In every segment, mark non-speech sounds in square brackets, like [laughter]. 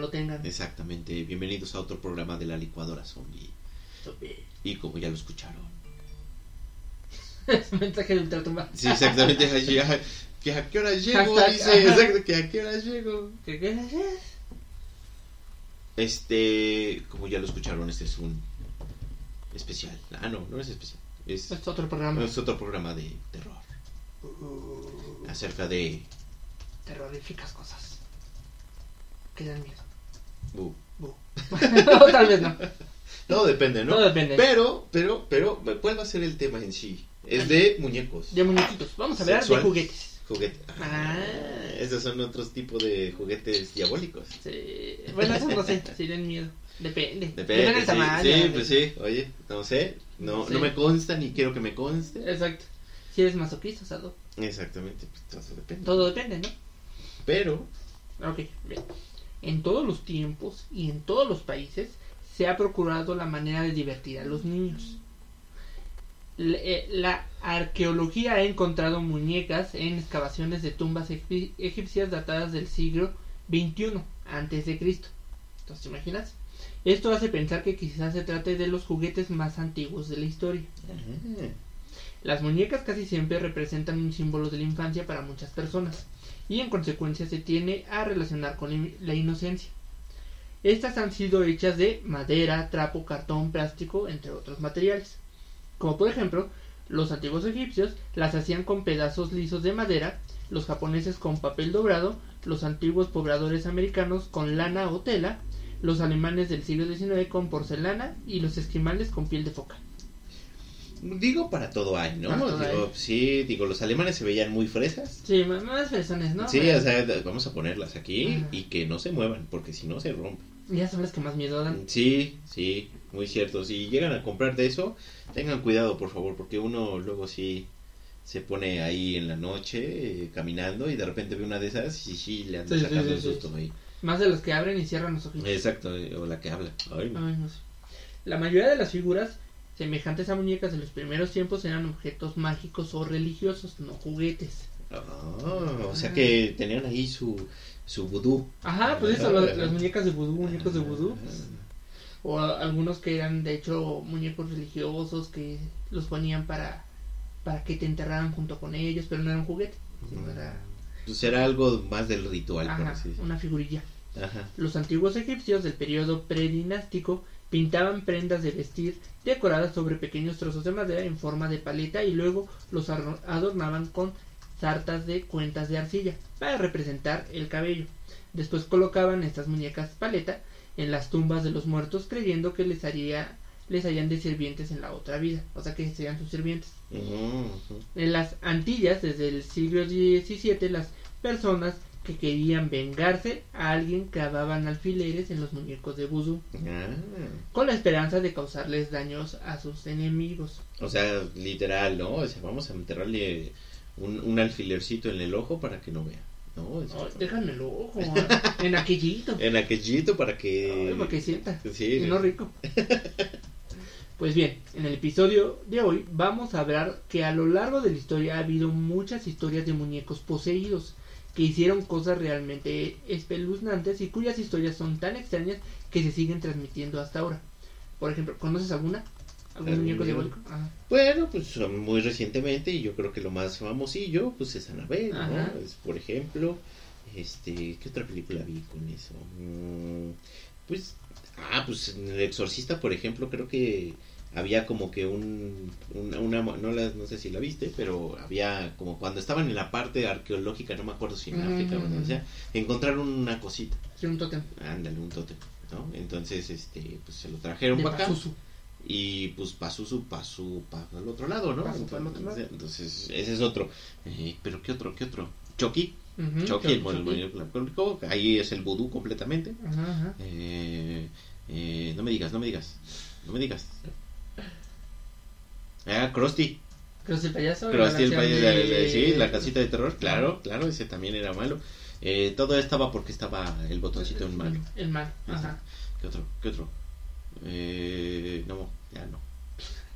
Lo tengan. Exactamente, bienvenidos a otro programa de la licuadora zombie. Y como ya lo escucharon. Es [laughs] mensaje de ultratumba. Sí, exactamente, [laughs] que a qué hora llego, dice, exacto, que a qué hora llego. ¿Qué qué? Este, como ya lo escucharon, este es un especial. Ah, no, no es especial. Es, Es otro programa. es otro programa de terror. Acerca de... Terroríficas cosas. Que dan miedo. Bu. no, [laughs] tal vez no. No, depende, ¿no? Todo depende. Pero, pero, pero, ¿cuál va a ser el tema en sí? Es de muñecos. De muñequitos. Vamos a hablar Sexual. de juguetes. Juguete. Ah. esos son otros tipos de juguetes diabólicos. Sí. Bueno, eso no sé si den miedo. Depende. Depende, del sí, tamaño. sí, pues sí, oye, no sé, no, Sí. no me consta ni quiero que me conste. Exacto. Si eres masoquista, Sado. Exactamente, pues todo depende. Todo depende, ¿no? Pero, Ok, bien. En todos los tiempos y en todos los países se ha procurado la manera de divertir a los niños. La, eh, la arqueología ha encontrado muñecas en excavaciones de tumbas egip- egipcias datadas del siglo XXI antes de Cristo. Entonces, ¿te imaginas? Esto hace pensar que quizás se trate de los juguetes más antiguos de la historia. Las muñecas casi siempre representan un símbolo de la infancia para muchas personas y en consecuencia se tiene a relacionar con la inocencia. Estas han sido hechas de madera, trapo, cartón, plástico, entre otros materiales. Como por ejemplo, los antiguos egipcios las hacían con pedazos lisos de madera, los japoneses con papel dobrado, los antiguos pobladores americanos con lana o tela, los alemanes del siglo XIX con porcelana y los esquimales con piel de foca. Digo para todo hay, ¿no? Para todo Digo, hay. sí, digo, los alemanes se veían muy fresas. Sí, más, personas, ¿no? Sí, o sea, vamos a ponerlas aquí Ajá. y que no se muevan, porque si no se rompen. Ya son las que más miedo dan. Sí, sí, muy cierto. Si llegan a comprar de eso, tengan cuidado, por favor, porque uno luego sí se pone ahí en la noche eh, caminando y de repente ve una de esas y sí le anda Sí, sacando sí, un susto ahí. Más de los que abren y cierran los ojitos. Exacto, eh, o la que habla. Ay, no. Ay, no sé. La mayoría de las figuras semejantes a muñecas de los primeros tiempos eran objetos mágicos o religiosos, no juguetes. Ah, o sea que tenían ahí su, su vudú. Ajá, pues eso, Ah. las, las muñecas de vudú, muñecos de vudú. pues, o a- algunos que eran de hecho muñecos religiosos que los ponían para para que te enterraran junto con ellos, pero no era un juguete. sino Era Pues era algo más del ritual, por ajá, así una figurilla. Ajá. Los antiguos egipcios del periodo predinástico pintaban prendas de vestir decoradas sobre pequeños trozos de madera en forma de paleta y luego los adornaban con sartas de cuentas de arcilla para representar el cabello. Después colocaban estas muñecas paleta en las tumbas de los muertos creyendo que les haría les harían de sirvientes en la otra vida, o sea que serían sus sirvientes. En las Antillas, desde el siglo XVII, las personas que querían vengarse a alguien clavaban alfileres en los muñecos de vudú, Ah, con la esperanza de causarles daños a sus enemigos. o sea, literal, ¿no? O sea, vamos a enterrarle un, un alfilercito en el ojo para que no vea. ¿no? Ay, déjame el ojo, [laughs] en aquellito, en aquellito para que... Ay, para que sienta, Sí, no rico. [laughs] Pues bien, en el episodio de hoy vamos a hablar que a lo largo de la historia ha habido muchas historias de muñecos poseídos que hicieron cosas realmente espeluznantes y cuyas historias son tan extrañas que se siguen transmitiendo hasta ahora. Por ejemplo, ¿conoces alguna? ¿Algún ¿Algún muñeco diabólico? Ajá. Bueno, pues muy recientemente y yo creo que lo más famosillo pues es Annabelle, ¿no? Por ejemplo, este, ¿qué otra película vi con eso? Mm, pues, ah, pues El Exorcista, por ejemplo, creo que había como que un, un- una, no, la- no sé si la viste, pero había como cuando estaban en la parte arqueológica, no me acuerdo si en Ujú, África o ujú, donde sea, encontraron una cosita, Sí, un tótem. ándale, un tótem, ¿no? Entonces, este, pues se lo trajeron para acá Pazuzu. y pues pasó para el otro lado, ¿no? Pa'l otro entonces, lado. entonces, ese es otro. Eh, pero ¿qué otro? ¿Qué otro? Chucky, Chucky, el, Chucky. el ahí es el vudú completamente. Eh, eh, no me digas, no me digas, no me digas. Ah, Krusty. Krusty el payaso. Krusty el versión de, sí, la casita de terror, claro, claro, ese también era malo. Eh, todo estaba porque estaba el botoncito en malo. El malo, ajá. ¿Qué otro? ¿Qué otro? Eh, no, ya no.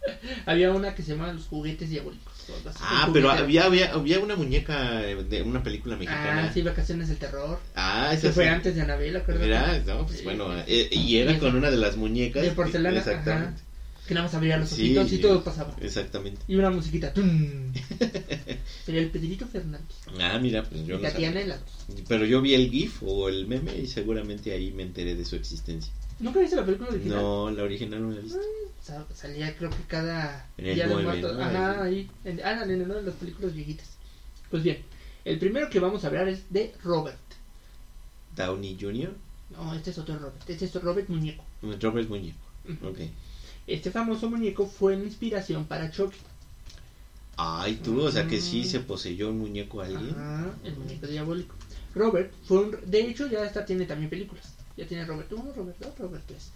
[laughs] Había una que se llamaba Los juguetes diabólicos. Ah, pero había, había, había una muñeca de una película mexicana. Ah, sí, Vacaciones del Terror. Ah, Que esa fue sí. antes de Anabel, acuérdate. Era, no, pues Sí. bueno, eh, y era con una de las muñecas. de porcelana, Exactamente. Que nada más abría los Sí, ojitos y todo pasaba. Exactamente. Y una musiquita. tum. [laughs] Sería el Pedrito Fernández. Ah, mira, pues yo y no Tatiana sabía. Pero yo vi el GIF o el meme y seguramente ahí me enteré de su existencia. ¿Nunca viste la película original? No, la original no la he visto. Sa- Salía creo que cada En el día de muertos. ¿no? Ajá, ahí. En, ah, en una de las películas viejitas. Pues bien, el primero que vamos a hablar es de Robert. Downey Jr., No, este es otro Robert. Este es Robert Muñeco. Robert Muñeco. Ujú. Ok. Este famoso muñeco fue la inspiración para Chucky. Ay, tú, o sea que sí Mm. se poseyó un muñeco a alguien. Ajá, el muñeco diabólico. Robert fue un... De hecho, ya esta tiene también películas. Ya tiene Robert 1, Robert 2, Robert 3.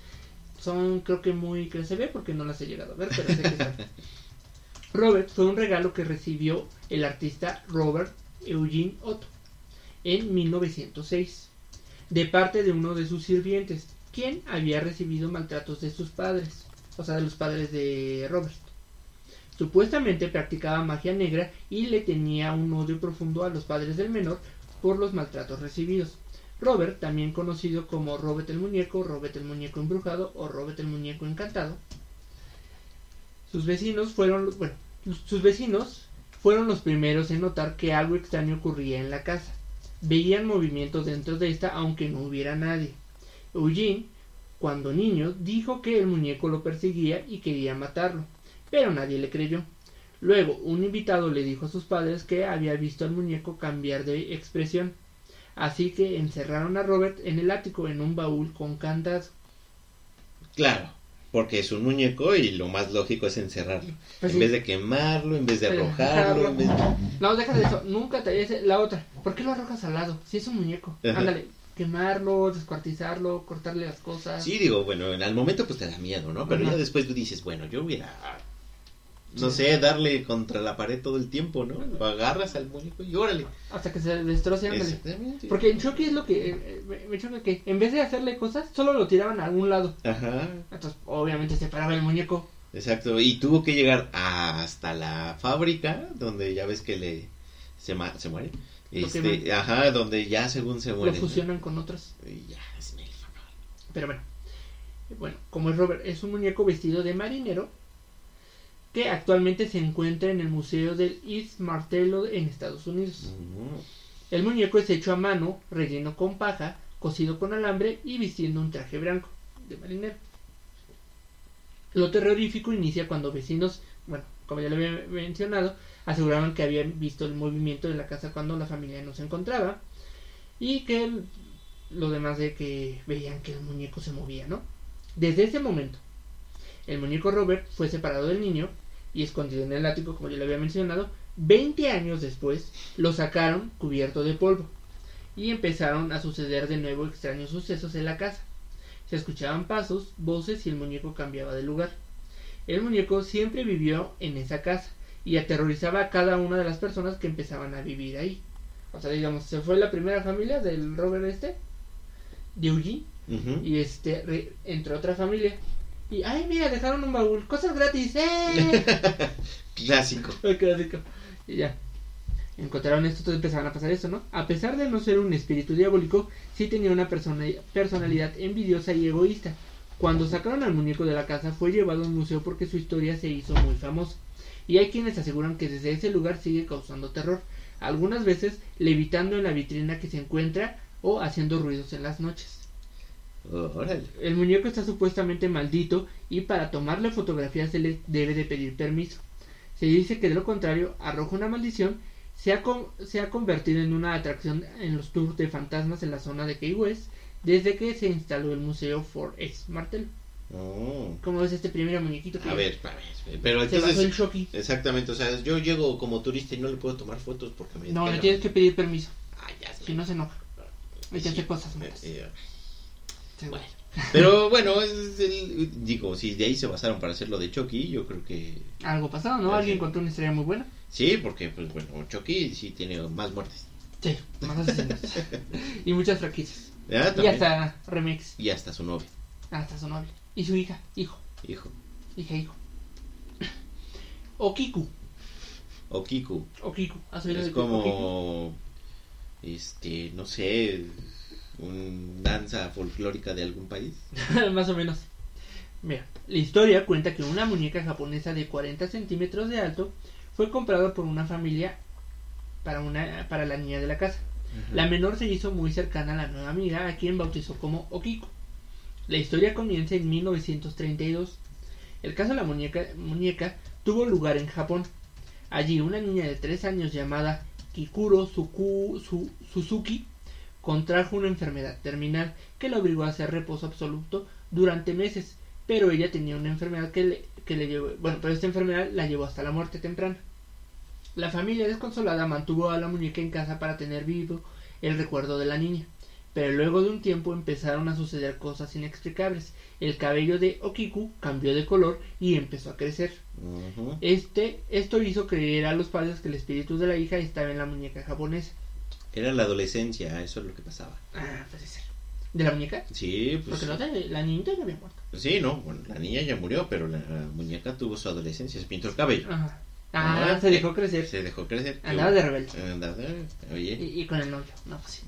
Son, creo que muy que se ve porque no las he llegado a ver, pero sé que están. [laughs] Robert fue un regalo que recibió el artista Robert Eugene Otto en 1906 de parte de uno de sus sirvientes, quien había recibido maltratos de sus padres, o sea, de los padres de Robert. Supuestamente practicaba magia negra y le tenía un odio profundo a los padres del menor por los maltratos recibidos. Robert, también conocido como Robert el Muñeco, Robert el Muñeco Embrujado o Robert el Muñeco Encantado, sus vecinos fueron, sus vecinos fueron los primeros en notar que algo extraño ocurría en la casa. Veían movimientos dentro de esta aunque no hubiera nadie. Eugene, cuando niño, dijo que el muñeco lo perseguía y quería matarlo, pero nadie le creyó. Luego, un invitado le dijo a sus padres que había visto al muñeco cambiar de expresión, así que encerraron a Robert en el ático en un baúl con candado. Claro, porque es un muñeco y lo más lógico es encerrarlo. Pues en sí. vez de quemarlo, en vez de Pero arrojarlo, en vez No, deja de eso, nunca te la otra. ¿Por qué lo arrojas al lado? Si es un muñeco. Ajá. Ándale, quemarlo, descuartizarlo, cortarle las cosas. Sí, digo, bueno, en al momento pues te da miedo, ¿no? Pero Ajá. ya después tú dices, bueno, yo hubiera, no Sí. sé, darle contra la pared todo el tiempo, ¿no? Lo agarras al muñeco y órale. Hasta que se destroce. Exactamente. Porque en Chucky es lo que eh, me, me choca que en vez de hacerle cosas, solo lo tiraban a algún lado. Ajá, Entonces, obviamente se paraba el muñeco. exacto. Y tuvo que llegar hasta la fábrica, donde ya ves que le se, ma- se muere. Este, ajá, donde ya según se muere. Lo fusionan con otros. Y ya, es favor. Pero bueno. Bueno, como es Robert, es un muñeco vestido de marinero que actualmente se encuentra en el Museo del East Martello en Estados Unidos. El muñeco es hecho a mano, relleno con paja, cosido con alambre y vistiendo un traje blanco de marinero. Lo terrorífico inicia cuando vecinos, bueno, como ya lo había mencionado, aseguraban que habían visto el movimiento de la casa cuando la familia no se encontraba y que el- lo demás de que veían que el muñeco se movía, ¿no? Desde ese momento, el muñeco Robert fue separado del niño y escondido en el ático, como ya lo había mencionado. 20 años después, lo sacaron cubierto de polvo y empezaron a suceder de nuevo extraños sucesos en la casa. Se escuchaban pasos, voces y el muñeco cambiaba de lugar. El muñeco siempre vivió en esa casa y aterrorizaba a cada una de las personas que empezaban a vivir ahí. O sea, digamos, se fue la primera familia del Robert este, de Eugene, y este re- entró otra familia. Y, ay, mira, dejaron un baúl, cosas gratis, ¡eh! [laughs] Clásico. [laughs] Clásico. Y ya. Encontraron esto, entonces empezaron a pasar eso, ¿no? A pesar de no ser un espíritu diabólico, sí tenía una persona- personalidad envidiosa y egoísta. Cuando sacaron al muñeco de la casa, fue llevado a un museo porque su historia se hizo muy famosa. Y hay quienes aseguran que desde ese lugar sigue causando terror, algunas veces levitando en la vitrina que se encuentra o haciendo ruidos en las noches. Órale. El muñeco está supuestamente maldito y para tomarle fotografías se le debe de pedir permiso. Se dice que de lo contrario arroja una maldición, se ha, con- se ha convertido en una atracción en los tours de fantasmas en la zona de Key West desde que se instaló el museo Fort X Martel. Oh. Como ves este primer muñequito que A ver, a ver, pero se basó el entonces... Exactamente, o sea, yo llego como turista y no le puedo tomar fotos porque me... No, le tienes que pedir permiso, Ah, ya sé. si no se enoja. Y te hace cosas malas. Bueno. Pero bueno, es el- digo, si de ahí se basaron para hacer lo de Chucky, yo creo que Algo pasado, ¿no? Sí. Alguien contó una historia muy buena. sí, porque pues bueno, Chucky sí tiene más muertes. Sí, más asesinos. [laughs] y muchas franquicias. Ah, Y hasta remix. Y hasta su novia, Hasta su novia. Y su hija, hijo, hijo. hija, hijo. Okiku. Okiku. ¿Has oído Es Okiku? como, este, no sé, un danza folclórica de algún país. [laughs] Más o menos. Mira, la historia cuenta que una muñeca japonesa de 40 centímetros de alto fue comprada por una familia para, una, para la niña de la casa. La menor se hizo muy cercana a la nueva amiga, a quien bautizó como Okiku. La historia comienza en 1932. El caso de la muñeca, muñeca tuvo lugar en Japón. Allí una niña de 3 años llamada Kikuro Suku- Su- Suzuki contrajo una enfermedad terminal que la obligó a hacer reposo absoluto durante meses, pero ella tenía una enfermedad que le, que le llevó, bueno, pero esta enfermedad la llevó hasta la muerte temprana. La familia desconsolada mantuvo a la muñeca en casa para tener vivo el recuerdo de la niña, pero luego de un tiempo empezaron a suceder cosas inexplicables. El cabello de Okiku cambió de color y empezó a crecer. Este, esto hizo creer a los padres que el espíritu de la hija estaba en la muñeca japonesa. Era la adolescencia, eso es lo que pasaba. Ah, puede ser. ¿De la muñeca? Sí, pues. Porque la, otra- la niñita ya había muerto. Sí, no, bueno, la niña ya murió, pero la, la muñeca tuvo su adolescencia, se pintó el cabello. Ajá. Ah, Ah, se dejó crecer. Se dejó crecer. Andaba de rebelde. Andaba, oye. Y, y con el novio. No, pues sí.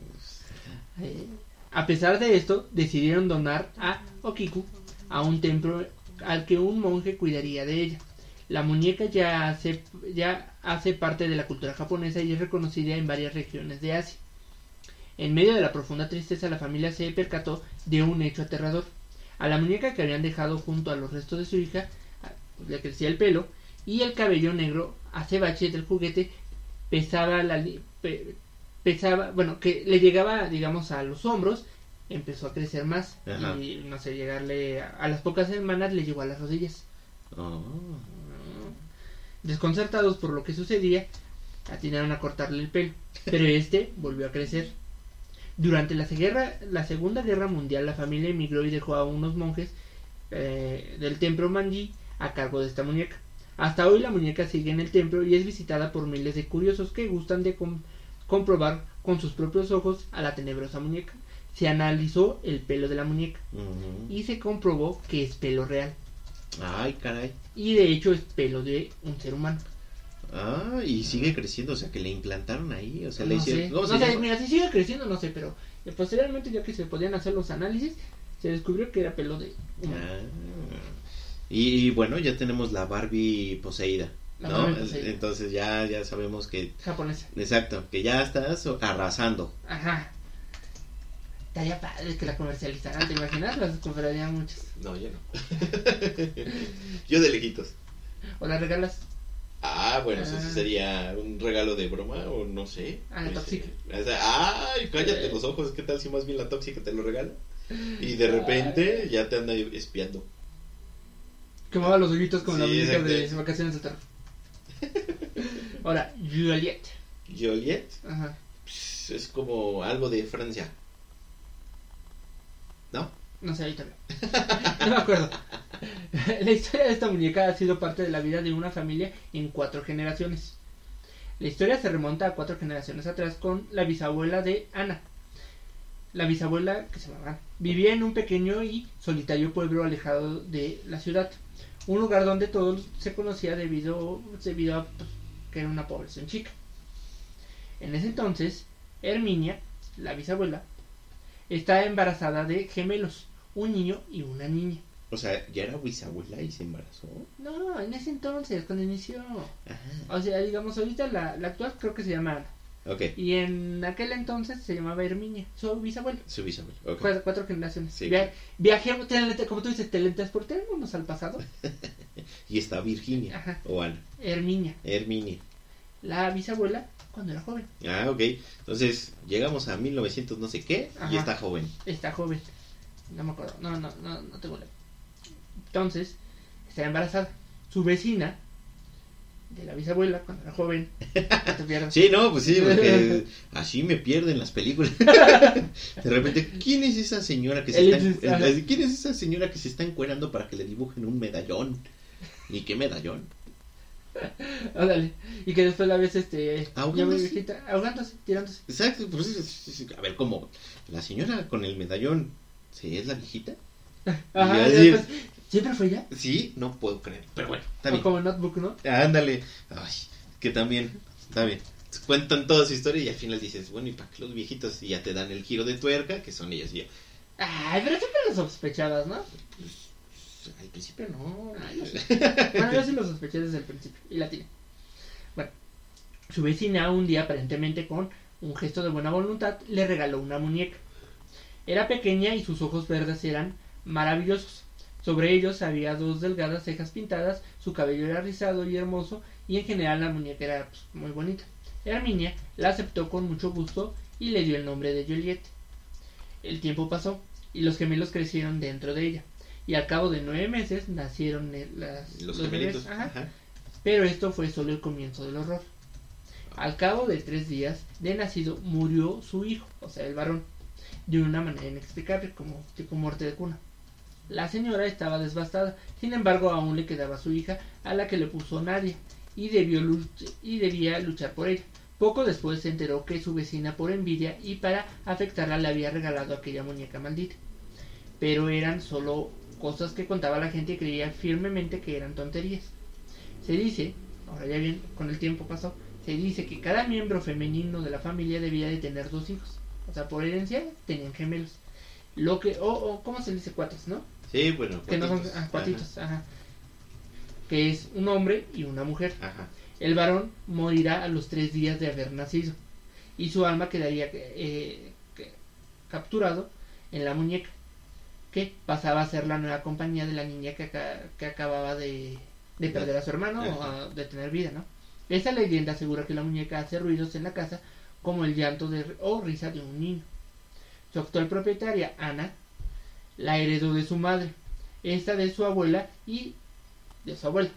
Eh, a pesar de esto, decidieron donar a Okiku a un templo al que un monje cuidaría de ella. La muñeca ya hace, ya hace parte de la cultura japonesa y es reconocida en varias regiones de Asia. En medio de la profunda tristeza, la familia se percató de un hecho aterrador. A la muñeca que habían dejado junto a los restos de su hija ah, le crecía el pelo y el cabello negro acebache del juguete pesaba la pesaba bueno que le llegaba digamos a los hombros empezó a crecer más Ajá. y no sé llegarle a, a las pocas semanas le llegó a las rodillas Oh. desconcertados por lo que sucedía atinaron a cortarle el pelo pero [laughs] este volvió a crecer durante la, guerra, la segunda guerra mundial la familia emigró y dejó a unos monjes eh, del templo Manji a cargo de esta muñeca hasta hoy la muñeca sigue en el templo y es visitada por miles de curiosos que gustan de com- comprobar con sus propios ojos a la tenebrosa muñeca. Se analizó el pelo de la muñeca y se comprobó que es pelo real. Ay, caray. Y de hecho es pelo de un ser humano. Ah, y sigue creciendo, o sea, que le implantaron ahí, o sea, le hicieron... sé, ¿cómo se no sé, mira, si sigue creciendo no sé, pero eh, posteriormente ya que se podían hacer los análisis, se descubrió que era pelo de. Ah. Y, y bueno, ya tenemos la Barbie poseída, ¿no? Entonces ya, ya sabemos que... Japonesa. Exacto, que ya estás arrasando. Ajá. Estaría padre que la comercializaran, ¿te imaginas? Las comprarían muchas. No, yo no. [laughs] yo de lejitos. O las regalas. Ah, bueno, eso Ah. sería un regalo de broma o no sé. Ah, la Pues, tóxica. o sea, ay, cállate Eh. los ojos, ¿qué tal si más bien la tóxica te lo regala? Y de repente ya te anda espiando. Quemaba los ojitos con la música de vacaciones de terror. [laughs] Ahora, Juliet. Joliet Ajá. es como algo de Francia. ¿No? No sé, ahí también. No me acuerdo. [laughs] La historia de esta muñeca ha sido parte de la vida de una familia en cuatro generaciones. La historia se remonta a cuatro generaciones atrás con la bisabuela de Ana. La bisabuela, que se llamaba Ana, vivía en un pequeño y solitario pueblo alejado de la ciudad. Un lugar donde todos se conocía debido, debido a pues, que era una población chica. En ese entonces, Herminia, la bisabuela, está embarazada de gemelos, un niño y una niña. O sea, ya era bisabuela y se embarazó. No, en ese entonces, cuando inició. Ajá. O sea, digamos, ahorita la, la actual creo que se llama Ana. Ok. Y en aquel entonces se llamaba Herminia, su bisabuela. Su bisabuelo. ok. Cuatro, cuatro generaciones. Sí. Via- viajemos, como tú dices, teletransportémonos al pasado. [laughs] Y está Virginia. Ajá. O Ana. Herminia, Herminia. la bisabuela, cuando era joven. Ah, ok. Entonces, llegamos a 1900 no sé qué y está joven. Está joven. No me acuerdo. No, no, no, no tengo la. Entonces, está embarazada. Su vecina, de la bisabuela, cuando era joven. No te pierdas. Sí, no, pues sí, porque [laughs] así me pierden las películas. [laughs] De repente, ¿quién es esa señora que se El- está ¿Quién es esa señora que se está encuerando para que le dibujen un medallón? ¿Y qué medallón? Ándale. Y que después la ves, este. Ahogándose. viejita, ahogándose, tirándose. Exacto, pues es- es- a ver, ¿cómo? La señora con el medallón, ¿sí es la viejita? [laughs] Ajá, y después, ¿Siempre fue ella? Sí, no puedo creer, pero bueno, está bien. como Notebook, ¿no? Ándale. Ay, que también, está bien. Cuentan toda su historia y al final dices, bueno, ¿y para qué los viejitos? Y ya te dan el giro de tuerca, que son ellos y yo. Ay, pero siempre lo sospechabas, ¿no? Pues, al principio no. Ay, no sé. Bueno, yo sí lo sospeché desde el principio. Y la tiene. Bueno, su vecina un día, aparentemente con un gesto de buena voluntad, le regaló una muñeca. Era pequeña y sus ojos verdes eran maravillosos. Sobre ellos había dos delgadas cejas pintadas, su cabello era rizado y hermoso, y en general la muñeca era pues, muy bonita. Herminia la aceptó con mucho gusto y le dio el nombre de Juliette. El tiempo pasó y los gemelos crecieron dentro de ella. Y al cabo de nueve meses nacieron eh, las, Los bebés. gemelitos. Ajá. Ajá. Pero esto fue solo el comienzo del horror. Al cabo de tres días de nacido murió su hijo, o sea, el varón, de una manera inexplicable, como tipo muerte de cuna. La señora estaba devastada, sin embargo aún le quedaba su hija, a la que le puso Nadia, y, debió y debía luchar por ella. Poco después se enteró que su vecina por envidia y para afectarla le había regalado aquella muñeca maldita. Pero eran solo cosas que contaba la gente y creía firmemente que eran tonterías. Se dice, ahora ya bien, con el tiempo pasó, se dice que cada miembro femenino de la familia debía de tener dos hijos. O sea, por herencia tenían gemelos. Lo que, o, o ¿cómo se dice cuates, no? Sí, bueno, Que no son, cuatitos. ah, ajá. Que es un hombre y una mujer. Ajá. El varón morirá a los tres días de haber nacido y su alma quedaría eh, capturado en la muñeca, que pasaba a ser la nueva compañía de la niña que, aca- que acababa de, de perder a su hermano o a- de tener vida, ¿no? Esa leyenda asegura que la muñeca hace ruidos en la casa como el llanto de, o risa de un niño. Su actual propietaria, Ana, la heredó de su madre, esta de su abuela y de su abuela,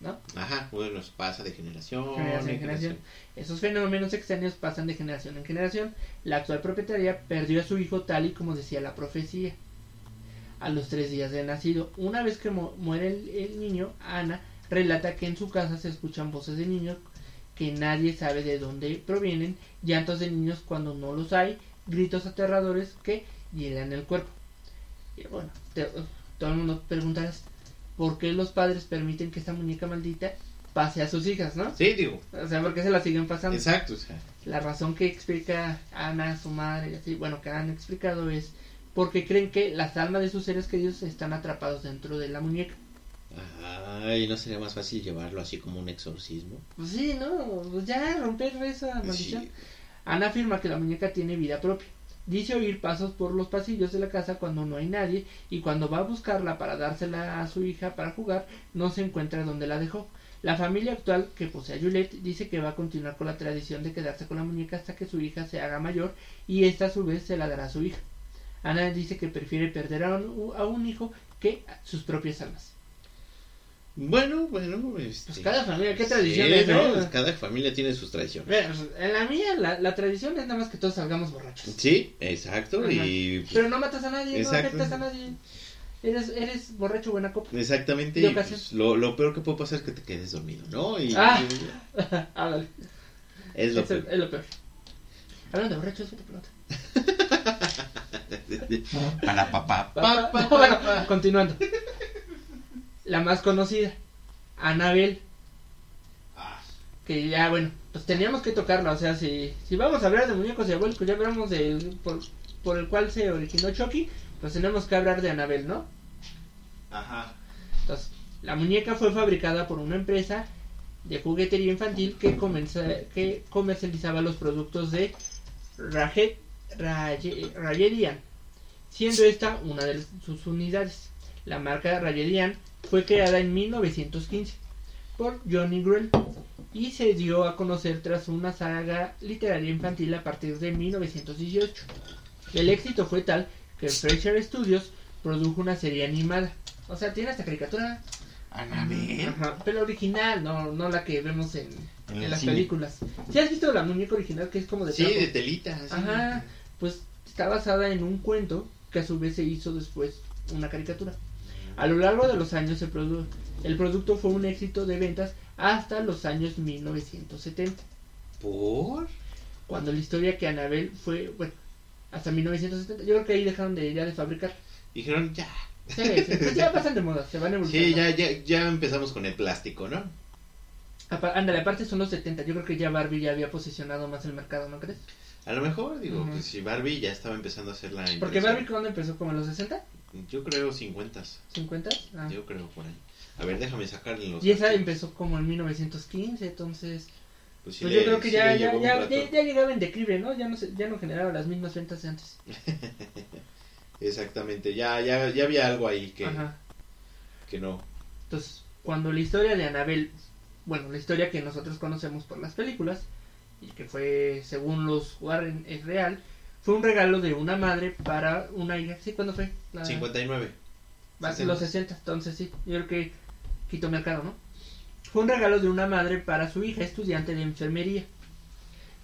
¿no? Ajá, bueno, pasa de generación, Generación en en generación. Esos fenómenos extraños pasan de generación en generación. La actual propietaria perdió a su hijo tal y como decía la profecía. A los tres días de nacido, una vez que mu- muere el, el niño, Ana relata que en su casa se escuchan voces de niños que nadie sabe de dónde provienen, llantos de niños cuando no los hay, gritos aterradores que hielan el cuerpo. Y bueno, te- todo el mundo preguntarás, ¿por qué los padres permiten que esta muñeca maldita pase a sus hijas, no? Sí, digo, O sea, ¿por qué se la siguen pasando? exacto, o sea, La razón que explica Ana, su madre, y así, bueno, que han explicado es porque creen que las almas de sus seres queridos están atrapados dentro de la muñeca. ay, ¿no sería más fácil llevarlo así como un exorcismo? Pues sí, ¿no? Pues ya, romper esa maldición. Sí. Ana afirma que la muñeca tiene vida propia. Dice oír pasos por los pasillos de la casa cuando no hay nadie y cuando va a buscarla para dársela a su hija para jugar, no se encuentra donde la dejó. La familia actual que posee a Juliette dice que va a continuar con la tradición de quedarse con la muñeca hasta que su hija se haga mayor y esta a su vez se la dará a su hija. Ana dice que prefiere perder a un, a un hijo que sus propias almas. Bueno, bueno, este... Pues cada familia, qué sí, tradiciones, ¿no? ¿no? Pues cada familia tiene sus tradiciones. Pues, en la mía la, la tradición es nada más que todos salgamos borrachos. Sí, exacto, Ajá. y... Pero no matas a nadie, Exacto. no afectas a nadie. Eres, eres borracho buena copa. Exactamente, y, pues, lo, lo peor que puede pasar es que te quedes dormido, ¿no? Y, Ah. y- [laughs] ah, es lo peor. es lo peor. Hablando de borrachos, vete por otra. Para papá. Pa- pa- [laughs] bueno, continuando. La más conocida, Anabel. Ah, Que ya, bueno, pues teníamos que tocarla. O sea, si, si vamos a hablar de muñecos diabólicos, ya hablamos del por, por el cual se originó Chucky, pues tenemos que hablar de Anabel, ¿no? Ajá. Entonces, la muñeca fue fabricada por una empresa de juguetería infantil que, comenza- que comercializaba los productos de Rajet, Raye- Rayedian, siendo esta una de sus unidades. La marca Rayedian fue creada en 1915 por Johnny Gruel y se dio a conocer tras una saga literaria infantil a partir de 1918. El éxito fue tal que Fraser Studios produjo una serie animada. O sea, tiene esta caricatura, Anabel. Ajá, pero original, no, no la que vemos en, En en las cine. películas. ¿Sí has visto la muñeca original que es como de Sí, de telita. así. Ajá, pues está basada en un cuento que a su vez se hizo después una caricatura. A lo largo de los años el, produ- el producto fue un éxito de ventas hasta los años 1970, ¿Por? cuando la historia que Anabel fue, bueno, hasta 1970, yo creo que ahí dejaron de ya de fabricar. Dijeron, ya. Sí, sí, pues ya pasan de moda, se van evolucionando. Sí, ya, ya, ya empezamos con el plástico, ¿no? Ándale, aparte son los 70, yo creo que ya Barbie ya había posicionado más el mercado, ¿no crees? A lo mejor, digo, Ujú. pues si Barbie ya estaba empezando a hacer la Porque. Barbie cuando empezó como en los 60, Yo creo 50. 50, ah. Yo creo por ahí. A ver, déjame sacarle los. y esa archivos. empezó como en 1915, entonces Pues, sí pues le- yo creo que ya, ya, ya- ya llegaba en declive, ¿no? Ya no, se, ya no generaba las mismas ventas de antes. [laughs] Exactamente, ya, ya, ya había algo ahí que, Ajá. que no. Entonces, cuando la historia de Anabel, bueno, la historia que nosotros conocemos por las películas, y que fue, según los Warren, es real, fue un regalo de una madre para una hija. ¿Sí? ¿Cuándo fue? La- 59. Va- 60. Los 60, entonces sí, yo creo que quitó mercado, ¿no? Fue un regalo de una madre para su hija estudiante de enfermería.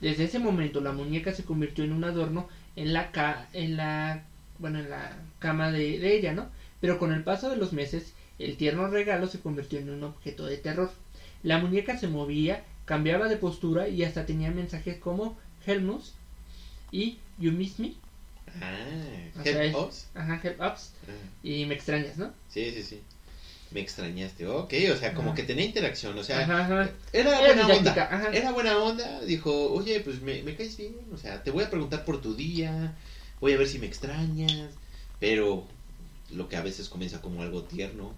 Desde ese momento la muñeca se convirtió en un adorno en la ca en la bueno en la cama de, de ella, ¿no? Pero con el paso de los meses el tierno regalo se convirtió en un objeto de terror. La muñeca se movía, cambiaba de postura y hasta tenía mensajes como Helmus y You Miss Me, Ah, O sea, help es- us. ajá, Help Ups Ah, y Me extrañas, ¿no? sí, sí, sí. Me extrañaste. Ok, o sea, como Ajá. que tenía interacción. O sea, Ajá, ajá. era buena onda. Era buena onda. Dijo, oye, pues me, me caes bien. O sea, te voy a preguntar por tu día. Voy a ver si me extrañas. Pero lo que a veces comienza como algo tierno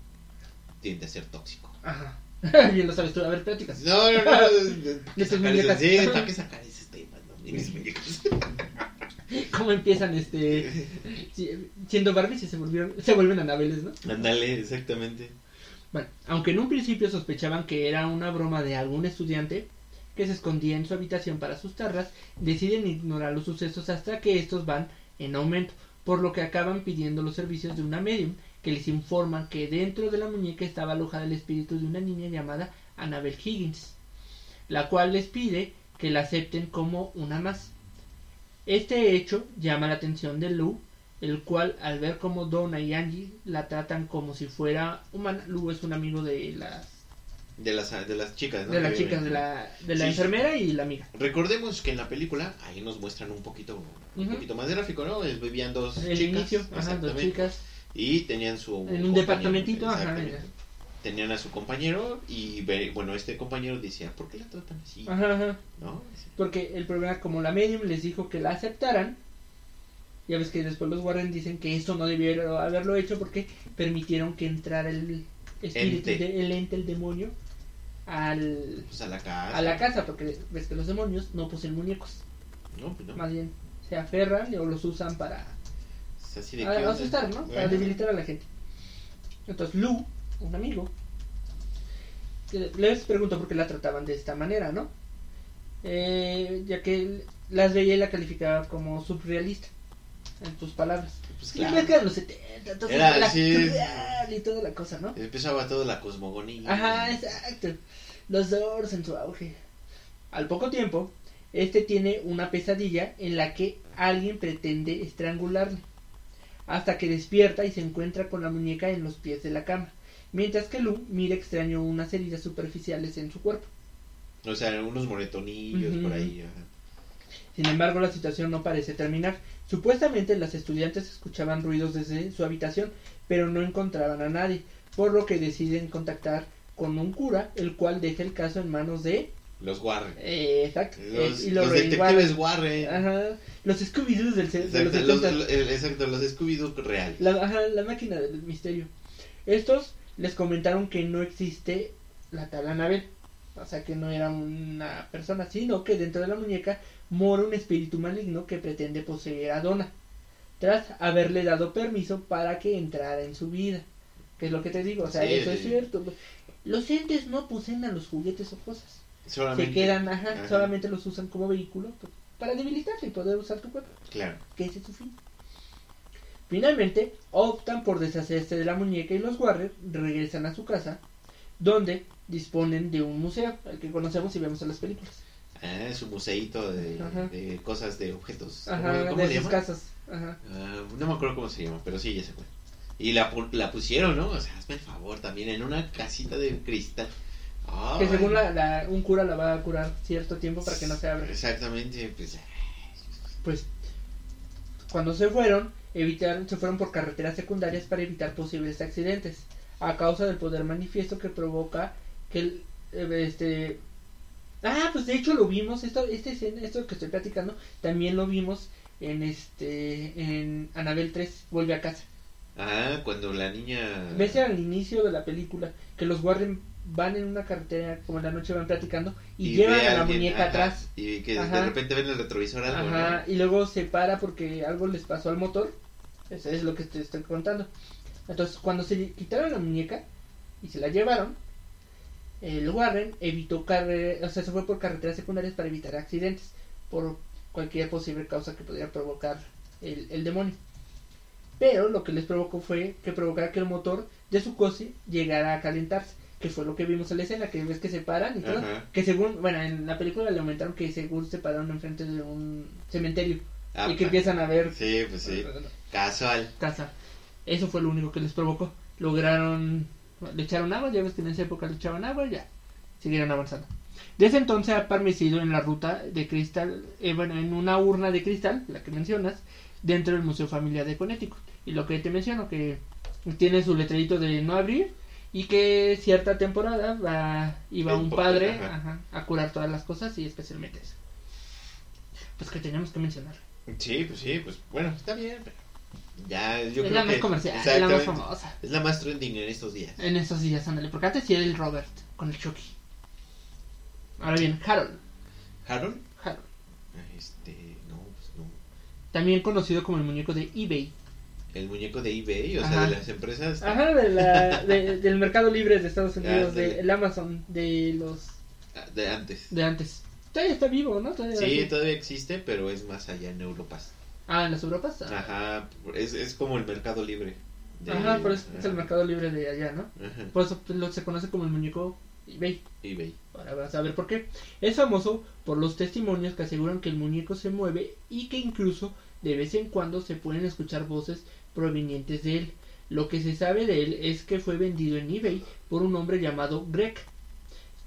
tiende a ser tóxico. Ajá. [laughs] Bien lo sabes tú. A ver, pláticas. No, no, no. ¿para qué De tus [laughs] sacar muñecas. esos- sí, ¿para qué sacar esos temas? No? Mis. [laughs] ¿Cómo empiezan este si- siendo Barbies y se volvieron se vuelven anabeles, ¿no? Ándale, exactamente. Bueno, aunque en un principio sospechaban que era una broma de algún estudiante que se escondía en su habitación para asustarlas, deciden ignorar los sucesos hasta que estos van en aumento, por lo que acaban pidiendo los servicios de una medium que les informan que dentro de la muñeca estaba alojada el espíritu de una niña llamada Annabel Higgins, la cual les pide que la acepten como una más. Este hecho llama la atención de Lou, el cual al ver como Donna y Angie la tratan como si fuera humana, Lou es un amigo de las De las, de las chicas, ¿no? de las chicas, de la, de la Sí, sí. enfermera y la amiga. Recordemos que en la película ahí nos muestran un poquito un poquito más gráfico, ¿no? Es- Vivían dos El chicas. inicio, ajá, dos chicas. Y tenían su En un departamentito, ajá. Tenían a su compañero y bueno, este compañero decía, ¿por qué la tratan así? Ajá, ajá. ¿No? Porque el problema, como la medium les dijo que la aceptaran, ya ves que después los Warren dicen que eso no debieron haberlo hecho porque permitieron que entrara el espíritu, Ente. de- el ente, el demonio, al, Pues a la casa. a la casa, porque ves que los demonios no poseen muñecos, No, pues no. más bien se aferran o los usan para asustar, ¿no? Para debilitar a la gente. Entonces Lu, un amigo, les preguntó por qué la trataban de esta manera, ¿no? Eh, ya que las veía y la calificaba como surrealista, en tus palabras. Pues claro. que los 70, entonces Era, la sí. y toda la cosa, ¿no? Empezaba toda la cosmogonía. Ajá, exacto. Los Doors en su auge. Al poco tiempo, este tiene una pesadilla en la que alguien pretende estrangularle. Hasta que despierta y se encuentra con la muñeca en los pies de la cama. Mientras que Lu mira extraño unas heridas superficiales en su cuerpo. O sea, unos moretonillos por ahí. ajá. Sin embargo, la situación no parece terminar. Supuestamente las estudiantes escuchaban ruidos desde su habitación, pero no encontraban a nadie, por lo que deciden contactar con un cura, el cual deja el caso en manos de Los Warren. Eh, exacto. Los, Eh, y los Lorraine detectives Warren. Ajá. Los Scooby-Doo del, ce- de los Exacto, los, 70. los- el- exacto, los Scooby-Doo real. La, ajá, la máquina del misterio. Estos les comentaron que no existe la tal Anabel. o sea que no era una persona, sino que dentro de la muñeca mora un espíritu maligno que pretende poseer a Donna, tras haberle dado permiso para que entrara en su vida. Que es lo que te digo, o sea, Sí, eso es cierto. Los entes no poseen a los juguetes o cosas. Solamente. Se quedan, ajá, Ajá. solamente los usan como vehículo pues, para debilitarte y poder usar tu cuerpo, Claro. que ese es su fin. Finalmente, optan por deshacerse de la muñeca y los Warriors regresan a su casa, donde disponen de un museo, el que conocemos y vemos en las películas. Ah, es un museíto de, cosas de objetos. ¿Cómo, Ajá, cómo de sus casas. Ajá. Ah, no me acuerdo cómo se llama, pero sí, ya se fue. Y la, la pusieron, ¿no? O sea, hazme el favor también, en una casita de cristal. Que según la, la- un cura la va a curar cierto tiempo para que no se abra. Exactamente, pues. Pues cuando se fueron, evitaron, se fueron por carreteras secundarias para evitar posibles accidentes, a causa del poder manifiesto que provoca que el, eh, este ah pues de hecho lo vimos esto este escena- esto que estoy platicando también lo vimos en este en Anabel 3 vuelve a casa Ah, cuando la niña. ves al inicio de la película que los Warren van en una carretera como en la noche van platicando y, llevan a la alguien, muñeca ajá, atrás Y que de repente ven el retrovisor algo, Ajá, y luego se para porque algo les pasó al motor. Eso es lo que te estoy contando. Entonces, cuando se quitaron la muñeca y se la llevaron, el Warren evitó carre o sea, se fue por carreteras secundarias para evitar accidentes por cualquier posible causa que pudiera provocar el, el demonio. Pero lo que les provocó fue que provocara que el motor de su coche llegara a calentarse, que fue lo que vimos en la escena, que ves que se paran y todo. Ajá. Que según, bueno, en la película le aumentaron que según se pararon enfrente de un cementerio Ah, y que empiezan a ver Sí, pues sí. Casual. casa. Eso fue lo único que les provocó. Lograron, le echaron agua, ya ves que en esa época le echaban agua y ya siguieron avanzando. Desde entonces ha permanecido en la ruta de cristal, eh, bueno, en una urna de cristal, la que mencionas, dentro del Museo Familiar de Connecticut. Y lo que te menciono, que tiene su letrerito de no abrir y que cierta temporada va, iba un padre ajá. a curar todas las cosas y especialmente eso. Pues que teníamos que mencionar. Sí, pues sí, pues bueno, está bien. pero Ya, yo es creo la más que- comercial, es la más famosa. Es la más trending en estos días. En esos días, ándale, porque antes sí era el Robert con el Chucky. Ahora bien, Harold. ¿Harold? Harold. Este, no, pues no. También conocido como el muñeco de eBay. El muñeco de eBay, o sea, de las empresas. Ajá, de la, de- del mercado libre de Estados Unidos, Ándale. del Amazon, de los ah, De antes. de antes. Todavía está vivo, ¿no? Todavía Sí, todavía existe, pero es más allá en Europa. Ah, en las Europas. Ah. Ajá, es, es como el mercado libre. de- Ajá, por eso es el mercado libre de allá, ¿no? Ajá, Por eso lo, se conoce como el muñeco eBay. eBay. Ahora vas a ver por qué. Es famoso por los testimonios que aseguran que el muñeco se mueve y que incluso de vez en cuando se pueden escuchar voces provenientes de él. Lo que se sabe de él es que fue vendido en eBay por un hombre llamado Greg,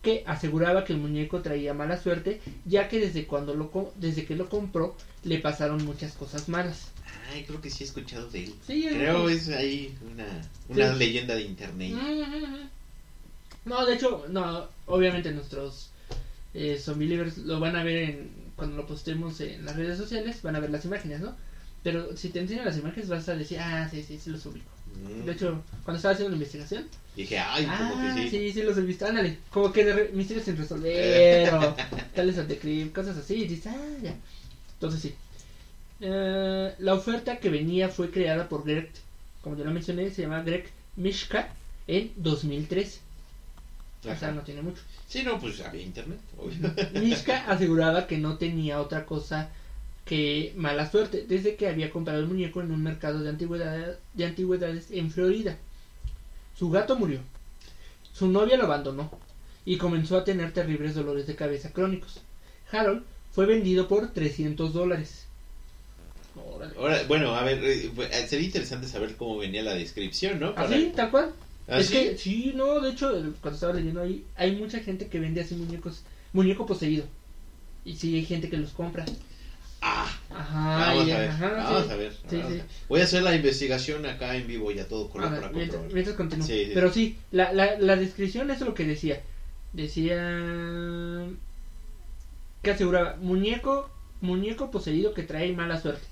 que aseguraba que el muñeco traía mala suerte, ya que desde cuando lo desde que lo compró le pasaron muchas cosas malas. Ay, creo que sí he escuchado de él. Sí, Creo es ahí una, una Sí. leyenda de internet. No, de hecho, no, obviamente nuestros eh, zombie livers lo van a ver en, cuando lo postemos en las redes sociales, van a ver las imágenes, ¿no? Pero si te enseñan las imágenes vas a decir, ah, sí, sí, sí los ubico. Mm. De hecho, cuando estaba haciendo la investigación, Dije, ay, como ah, que sí. sí, sí los he visto, ándale, como que de misterios sin resolver, o tales Crypt, cosas así, y dices, ah, ya. Entonces sí. Eh, la oferta que venía fue creada por Greg, como ya lo mencioné, se llama Greg Mishka en 2003. O sea, Ajá. no tiene mucho. Sí, no, pues había internet, obvio. Mishka aseguraba que no tenía otra cosa que mala suerte desde que había comprado el muñeco en un mercado de antigüedades, de antigüedades en Florida. Su gato murió. Su novia lo abandonó y comenzó a tener terribles dolores de cabeza crónicos. Harold fue vendido por 300 dólares. Ahora, bueno, a ver, eh, eh, sería interesante saber cómo venía la descripción, ¿no? Para- ¿Así? ¿Tal cual? ¿Ah, es que, sí, no, de hecho, el- cuando estaba leyendo ahí, hay mucha gente que vende así muñecos, muñeco poseído. Y sí, hay gente que los compra. Ah, Ajá, vamos y- a ver, ajá, vamos sí. a ver. Sí, vamos sí. a- Voy a hacer la investigación acá en vivo, ya todo A color ver, para mientras, comprobar. mientras continúo. Sí, sí. Pero sí, la, la, la descripción es lo que decía. Decía que aseguraba muñeco, muñeco poseído que trae mala suerte.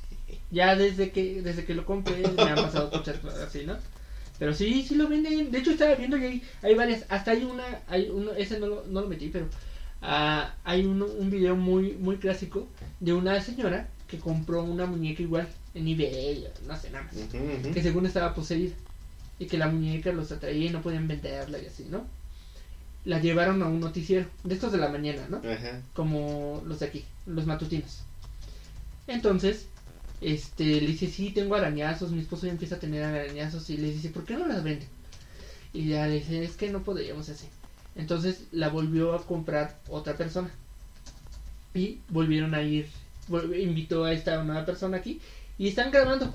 Ya desde que desde que lo compré me han pasado [laughs] cosas así, ¿no? Pero sí, sí lo venden. De hecho, estaba viendo y hay, hay varias. Hasta hay una. hay uno Ese no lo, no lo metí, pero. Ah, hay un video muy, muy clásico de una señora que compró una muñeca igual en eBay, no sé, nada más. Que según estaba poseída. Y que la muñeca los atraía y no podían venderla y así, ¿no? La llevaron a un noticiero. De estos de la mañana, ¿no? Ajá. como los de aquí, los matutinos. Entonces, este, le dice, sí, tengo arañazos, mi esposo ya empieza a tener arañazos y le dice, ¿por qué no las vende? Y ya le dice, es que no podríamos así. Entonces la volvió a comprar otra persona. Y volvieron a ir, invitó a esta nueva persona aquí y están grabando.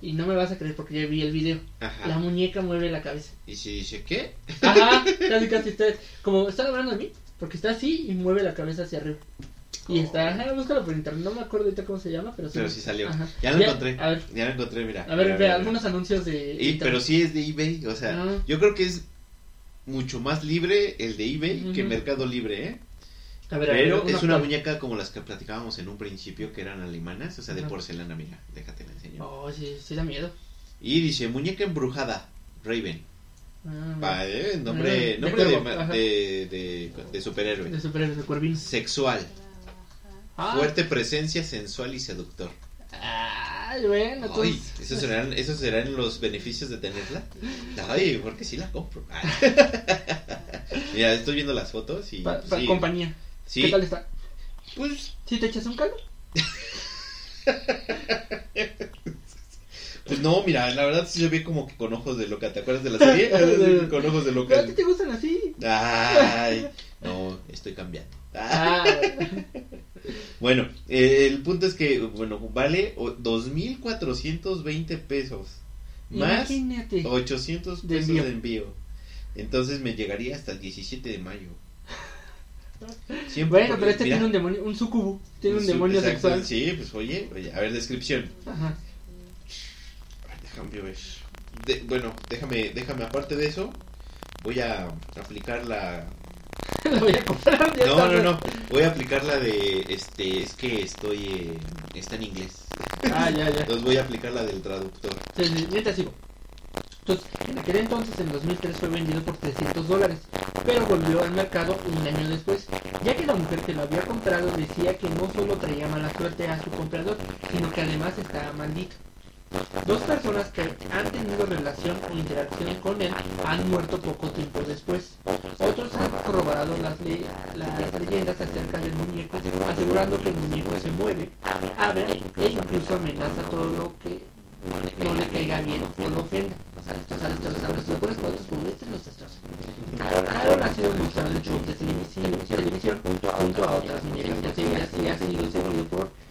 Y no me vas a creer porque ya vi el video. Ajá. La muñeca mueve la cabeza. Y si dice, ¿qué? Ajá, [laughs] casi casi está, como están hablando de mí, porque está así y mueve la cabeza hacia arriba. Y está, ajá, búscalo por internet, no me acuerdo ahorita cómo se llama, pero sí. Pero sí salió. Ajá. Ya lo encontré. A ver, Ya lo encontré, mira. a ver, Mira, ve mira, algunos anuncios de. Y, pero sí es de eBay, o sea, Ah. yo creo que es mucho más libre el de eBay que. Mercado Libre, ¿eh? A ver, a ver, Pero es una muñeca como las que platicábamos en un principio, que eran alemanas, o sea, de porcelana, mira, déjate la enseño. Oh, sí, sí da miedo. Y dice, muñeca embrujada, Raven. Ah, Va, ¿eh? Nombre, Ah, de nombre de, cuervo, de, de, de superhéroe. De cuervín. Sexual, Ah, fuerte presencia sensual y seductor. Ay, bueno, Ay. ¿esos serán, ¿esos serán los beneficios de tenerla? Ay, porque sí la compro. Ay. [laughs] Mira, estoy viendo las fotos y pa- pa- sí, compañía. sí, ¿Qué tal está? pues, ¿Sí te echas un caldo? [laughs] pues no, mira, la verdad sí se ve como que con ojos de loca. ¿Te acuerdas de la serie? [laughs] con ojos de ¿Pero loca. a ti te gustan así? Ay, no, estoy cambiando. Ah, Bueno, eh, el punto es que, bueno, vale o- 2.420 pesos. Más imagínate. 800 De pesos envío. de envío. Entonces me llegaría hasta el 17 de mayo. Siempre Bueno, pero este mira, tiene un demonio, un sucubo, tiene un su- demonio exacto, sexual. Sí, pues oye, oye, a ver, descripción. Ajá. Ay, Déjame ver. De- bueno, déjame, déjame, aparte de eso, voy a aplicar la... [laughs] Voy a comprar. ya No, no, no, voy a aplicar la de, este, es que estoy, eh, está en inglés. Ah, ya, ya. Entonces voy a aplicar la del traductor. Mientras sigo. Entonces, en aquel entonces, en 2003, fue vendido por 300 dólares, pero volvió al mercado un año después, ya que la mujer que lo había comprado decía que no solo traía mala suerte a su comprador, sino que además estaba maldito. Dos personas que han tenido relación o interacción con él han muerto poco tiempo después. Otros han corroborado las, las leyendas acerca del muñeco, asegurando que el muñeco se mueve, abre e incluso amenaza todo lo que no le caiga bien o lo ofenda. O sea, los locos, cuantos juguetes los ha sido mostrado en de televisión, junto a otras muñecas y así, así ha sido seguido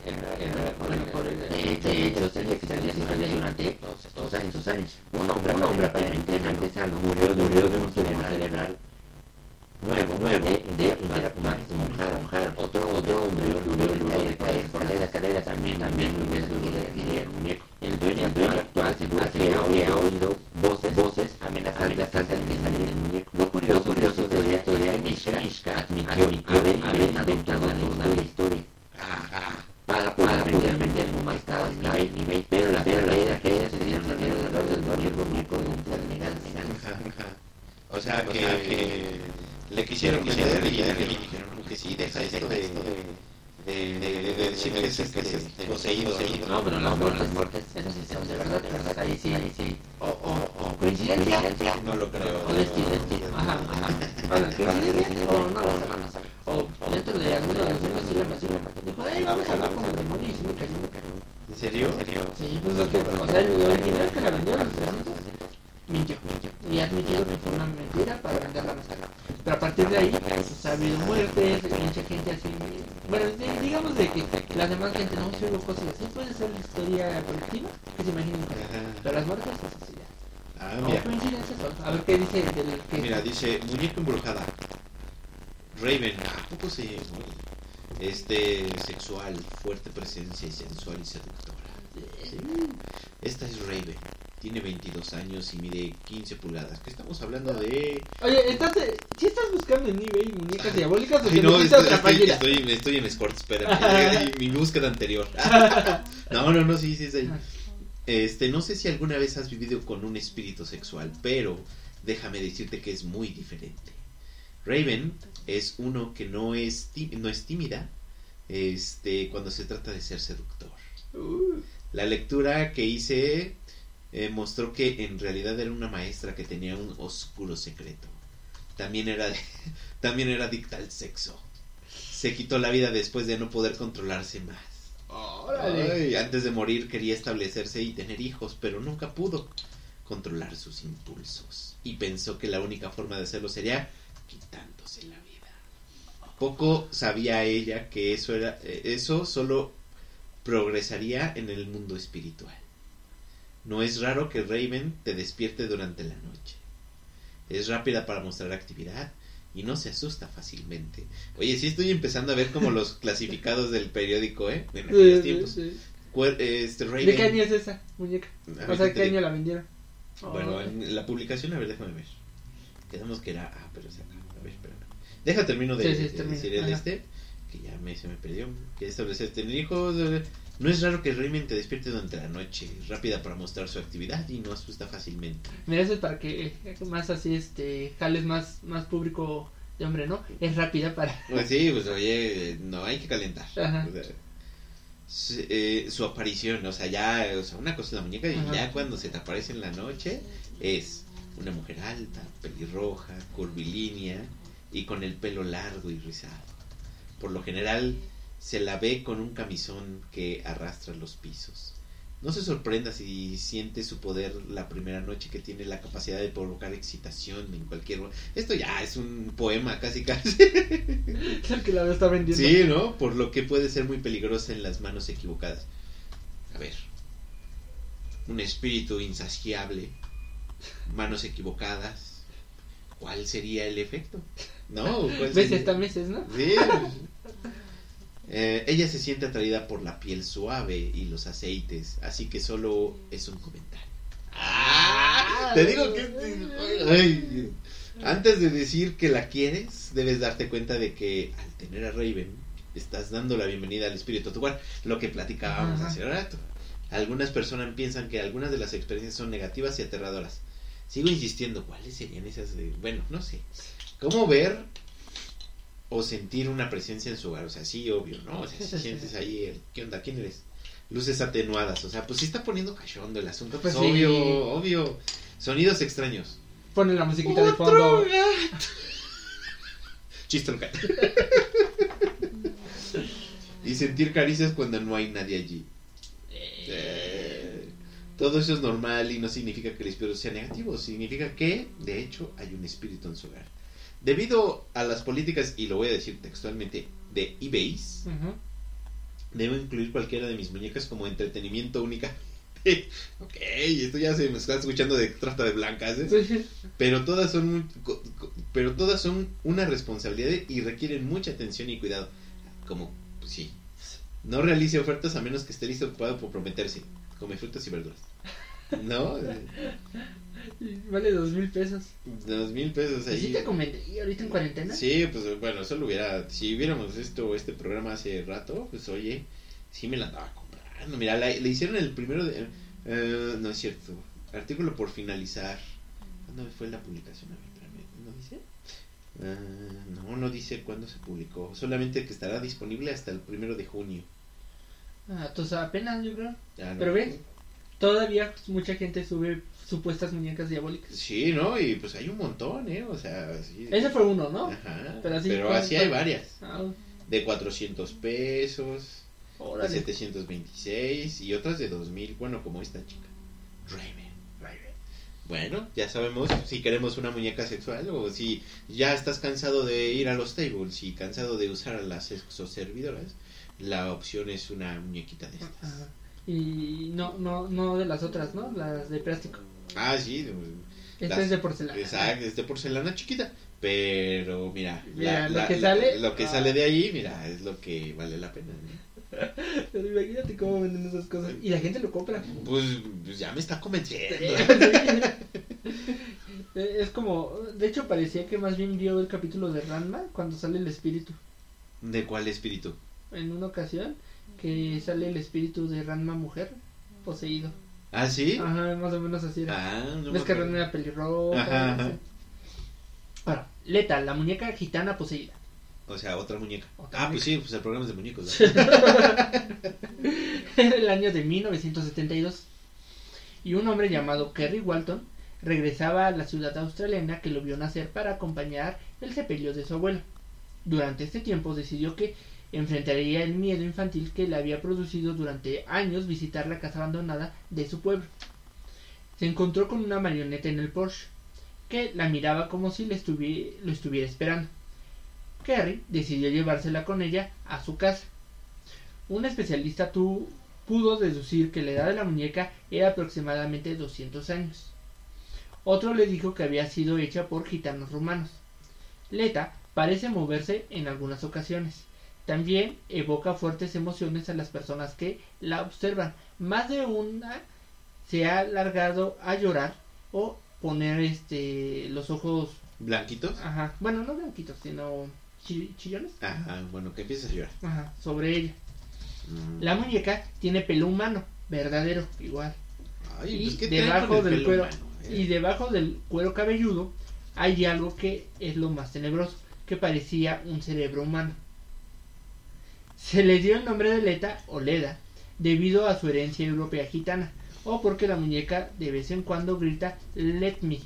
de, de hecho, series y series y series durante todos estos años, estos años. Un hombre, un hombre aparentemente sano murió, murió de un tumor cerebral nuevo, nuevo, de interactuar mujer a mujer. Otro, otro hombre murió luego de caer por la escalera, también, también murió de el muñeco. El dueño, el dueño actual asegura que había oído voces, voces amenazantes antes de salir del muñeco. Lo curioso, curioso de la historia es que Ishka, admitió haber, haber inventado toda la historia para poder O sea, que, que le quisieron querer y le dijeron que sí, deja esto de, de, de, de, de decir que es, este, poseído. No, pero las muertes, muertes, eso sí son de verdad, de verdad, ahí sí, ahí sí. O, o, o coincidencia, No lo creo. o destino, destino. Ajá, ajá. Bueno, coincidencia, o no, no, no, no. O dentro de alguno de los niños sí le pasó, dijo, ay, vamos a hablar con el demonio y sí me cayó, me cayó. ¿En serio? Sí, pues es que, o sea, el original que la vendió a los 300 mintió, mintió. Y ha admitido que fue una mentira para venderla más cara. Pero a partir de ahí, pues ha habido muertes, mucha gente así. Bueno, de- digamos de que no se hubo cosas así. Puede ser la historia colectiva que se imaginen. que-. Pero las muertes, pues así ya. Ah, mira. A ver qué dice del que. Mira, dice muñeca embrujada. Raven, ¿a poco se Este, sexual, fuerte presencia y sensual y seductora. Sí. Esta es Raven. Tiene 22 años y mide 15 pulgadas. ¿Qué estamos hablando de? Oye, entonces, ¿sí estás buscando en eBay muñecas diabólicas o Ay, te no, metiste a estoy, otra estoy, página? estoy, estoy en Escort, espérame. [laughs] mi búsqueda anterior. [laughs] No, no, no, sí, sí, ahí. Este, no sé si alguna vez has vivido con un espíritu sexual, pero déjame decirte que es muy diferente. Raven es uno que no es, no es tímida este, cuando se trata de ser seductor. Uh, La lectura que hice eh, mostró que en realidad era una maestra que tenía un oscuro secreto. También era, [laughs] también era adicta al sexo. Se quitó la vida después de no poder controlarse más. Ay, antes de morir quería establecerse y tener hijos, pero nunca pudo controlar sus impulsos. Y pensó que la única forma de hacerlo sería quitándose la vida. Poco sabía ella que eso era eh, eso solo progresaría en el mundo espiritual. No es raro que Raven te despierte durante la noche. Es rápida para mostrar actividad y no se asusta fácilmente. Oye, sí estoy empezando a ver como los clasificados del periódico, ¿eh? En aquellos Sí, tiempos. sí. Este, Raven. ¿De qué año es esa muñeca? O sea, ¿qué digo. año la vendieron? Bueno, Oh. en la publicación, a ver, déjame ver. Quedamos que era. Ah, pero se acá. A ver, espérame. Deja, termino de, Sí, de termina. decir el Ajá. este. Que ya me, se me perdió. Que establecer tener hijos. eh, No es raro que Raven te despierte durante la noche. Rápida para mostrar su actividad y no asusta fácilmente. Mira, eso es para que eh, más así, este, jales más, más público de hombre, ¿no? Es rápida para... [laughs] Pues sí, pues oye, no hay que calentar. Ajá. O sea, su, eh, su aparición, o sea, ya, o sea, una cosa es la muñeca y Ajá. ya cuando se te aparece en la noche es una mujer alta, pelirroja, curvilínea y con el pelo largo y rizado. Por lo general se la ve con un camisón que arrastra los pisos. No se sorprenda si siente su poder la primera noche que tiene la capacidad de provocar excitación en cualquier... Esto ya es un poema casi casi. [laughs] El que la está vendiendo. Sí, ¿no? Por lo que puede ser muy peligrosa en las manos equivocadas. A ver. Un espíritu insaciable. Manos equivocadas. ¿Cuál sería el efecto? No, ¿cuál ¿Ves sería? esta meses, no? Sí. [laughs] Eh, ella se siente atraída por la piel suave y los aceites, así que solo es un comentario. ¡Ah! Te digo que... Ay, antes de decir que la quieres, debes darte cuenta de que al tener a Raven, estás dando la bienvenida al espíritu a tu hogar, lo que platicábamos Ajá. hace rato. Algunas personas piensan que algunas de las experiencias son negativas y aterradoras. Sigo insistiendo, ¿cuáles serían esas? de- Bueno, no sé. ¿Cómo ver o sentir una presencia en su hogar? O sea, sí, obvio, ¿no? O sea, si [laughs] sientes ahí, el, ¿qué onda? ¿Quién eres? Luces atenuadas, o sea, pues sí está poniendo cachondo el asunto, pues, Pues sí. obvio, obvio. Sonidos extraños. Pone la musiquita de fondo. [laughs] Chistronca. [laughs] y sentir caricias cuando no hay nadie allí. Eh, todo eso es normal y no significa que el espíritu sea negativo, significa que, de hecho, hay un espíritu en su hogar. Debido a las políticas, y lo voy a decir textualmente, de eBay's, Ujú. debo incluir cualquiera de mis muñecas como entretenimiento única. [laughs] ok, esto ya se me está escuchando de trata de blancas, ¿eh? Sí. pero todas son pero todas son una responsabilidad y requieren mucha atención y cuidado como pues sí no realice ofertas a menos que esté listo ocupado por prometerse come frutas y verduras no [laughs] Vale dos mil pesos. dos mil pesos ¿Y si ahí te convendría ahorita en cuarentena? sí pues bueno eso lo hubiera si hubiéramos esto este programa hace rato pues oye sí me la andaba comprando mira la- le hicieron el primero de eh, no es cierto artículo por finalizar ¿Cuándo fue la publicación? A ver, espérame, ¿No dice? Ah, no, no dice cuándo se publicó. Solamente que estará disponible hasta el primero de junio. Ah, entonces apenas, yo creo. ¿no? Pero ves, todavía mucha gente sube supuestas muñecas diabólicas. Sí, ¿no? Y pues hay un montón, ¿eh? O sea, sí. Ese fue uno, ¿no? Ajá. Pero así, Pero ¿cuál- así hay varias. Ah, De 400 pesos, de órale. 726 y otras de 2000. Bueno, como esta chica. Raven. Raven. Bueno, ya sabemos si queremos una muñeca sexual o si ya estás cansado de ir a los tables y cansado de usar a las sexoservidoras, la opción es una muñequita de estas. Ajá. Y no, no, no de las otras, ¿no? Las de plástico. Ah, sí. Esta las- es de porcelana. Exacto, es de porcelana chiquita. Pero mira, Mira, lo que sale- lo que ah. sale de ahí, mira, es lo que vale la pena. ¿no? Pero imagínate cómo venden esas cosas. Y la gente lo compra. Pues, pues ya me está convenciendo. [laughs] Eh, es como, de hecho parecía que más bien vio el capítulo de Ranma cuando sale el espíritu. ¿De cuál espíritu? En una ocasión que sale el espíritu de Ranma mujer poseído. ¿Ah, sí? Ajá, más o menos así era. Ah, no ¿Ves que. Ren era pelirroja? Ajá, ajá. Ahora, Leta, la muñeca gitana poseída. O sea, otra muñeca. Otra ah, pues sí, pues el programa es de muñecos. Era [laughs] el año de 1972. Y un hombre llamado Kerry Walton regresaba a la ciudad australiana que lo vio nacer para acompañar el sepelio de su abuelo. Durante este tiempo decidió que enfrentaría el miedo infantil que le había producido durante años visitar la casa abandonada de su pueblo. Se encontró con una marioneta en el Porsche, que la miraba como si le lo estuviera esperando. Kerry decidió llevársela con ella a su casa. Un especialista pudo deducir que la edad de la muñeca era aproximadamente 200 años. Otro le dijo que había sido hecha por gitanos rumanos. Leta parece moverse en algunas ocasiones. También evoca fuertes emociones a las personas que la observan. Más de una se ha largado a llorar o poner este los ojos, ¿Blanquitos? ajá, bueno, no blanquitos, sino chi- chillones, Ajá, bueno, que empieces a llorar. ajá, sobre ella. Mm. La muñeca tiene pelo humano, verdadero, igual. Ay, y pues, ¿qué debajo del cuero humano, eh? y debajo del cuero cabelludo hay algo que es lo más tenebroso, que parecía un cerebro humano. Se le dio el nombre de Leta o Leda debido a su herencia europea gitana o porque la muñeca de vez en cuando grita Let me,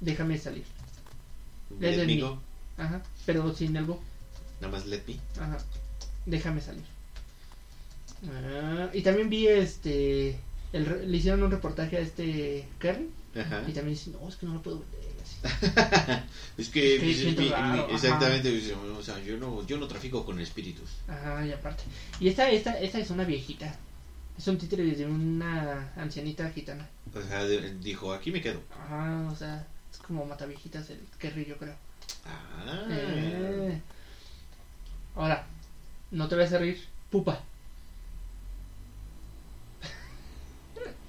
déjame salir. Let Let me go. Ajá, pero sin el bo. Nada más let me. Ajá. Déjame salir. Ah, y también vi este. el le hicieron un reportaje a este Kerry. Ajá. Y también dicen, no, es que no lo puedo vender. [laughs] Es que, Es que pues, mi- raro, mi- exactamente, dice, o sea, yo no, yo no trafico con espíritus. Ajá, y aparte. Y esta, esta, esta es una viejita. Es un títere de una ancianita gitana. O sea, de- dijo, aquí me quedo. Ajá, o sea, es como mata viejitas el Kerry, yo creo. Ah. Eh. Ahora, no te vas a reír, pupa.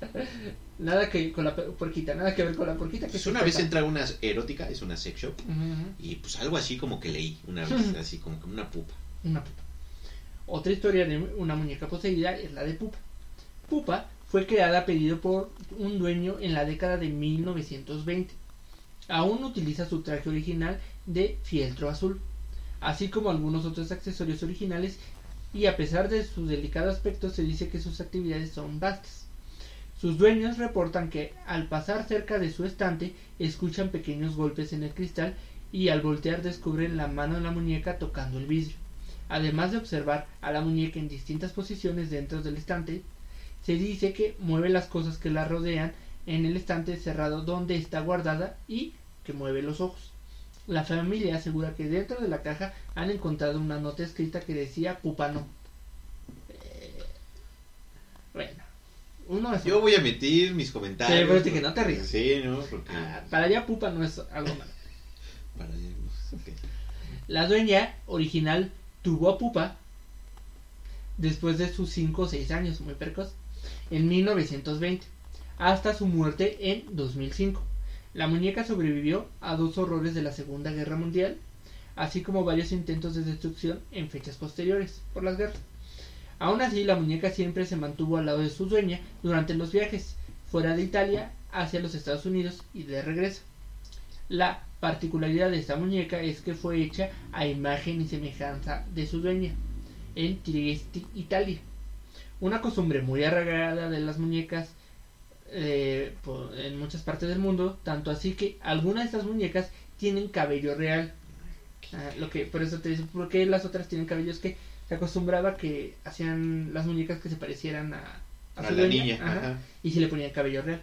[laughs] nada que con la porquita, nada que ver con la porquita. Que Pues una vez entra una erótica, es una sex shop, y pues algo así como que leí una vez, así como que una pupa. Una pupa. Otra historia de una muñeca poseída es la de Pupa. Pupa fue creada a pedido por un dueño en la década de 1920. Aún utiliza su traje original de fieltro azul, así como algunos otros accesorios originales, y a pesar de su delicado aspecto se dice que sus actividades son vastas. Sus dueños reportan que al pasar cerca de su estante escuchan pequeños golpes en el cristal y al voltear descubren la mano de la muñeca tocando el vidrio. Además de observar a la muñeca en distintas posiciones dentro del estante, se dice que mueve las cosas que la rodean en el estante cerrado donde está guardada y que mueve los ojos. La familia asegura que dentro de la caja han encontrado una nota escrita que decía pupa no. Eh, bueno, uno es Yo voy a emitir mis comentarios. Sí, pero es que no te rías. Sí, ¿no? Porque... Ah, para allá pupa no es algo malo. [laughs] para- ok. La dueña original tuvo a Pupa después de sus 5 o 6 años, muy precoz, en 1920, hasta su muerte en 2005. La muñeca sobrevivió a dos horrores de la Segunda Guerra Mundial, así como varios intentos de destrucción en fechas posteriores por las guerras. Aún así, la muñeca siempre se mantuvo al lado de su dueña durante los viajes fuera de Italia hacia los Estados Unidos y de regreso. La particularidad de esta muñeca es que fue hecha a imagen y semejanza de su dueña en Trieste, Italia. Una costumbre muy arraigada de las muñecas eh, en muchas partes del mundo, tanto así que algunas de estas muñecas tienen cabello real. Ah, lo que por eso te digo, ¿por qué las otras tienen cabello? Es que se acostumbraba que hacían las muñecas que se parecieran a, a A su la dueña, niña. ajá, Ajá. y se le ponían cabello real.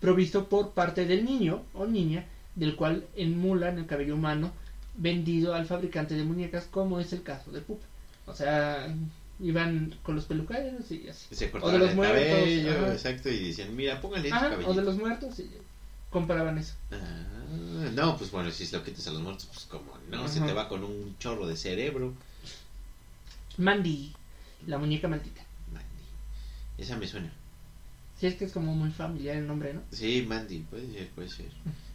Provisto por parte del niño o niña, del cual emulan el cabello humano vendido al fabricante de muñecas, como es el caso de Pupa. O sea, iban con los peluqueros y así. Se O de los el muertos, cabello, exacto, y decían, mira, póngale este cabello. o de los muertos y compraban eso. Ah, no, pues bueno, si se lo quitas a los muertos, pues como no, se te va con un chorro de cerebro. Mandy, la muñeca maldita. Mandy. Esa me suena. Si es que es como muy familiar el nombre, ¿no? Sí, Mandy, puede ser, puede ser.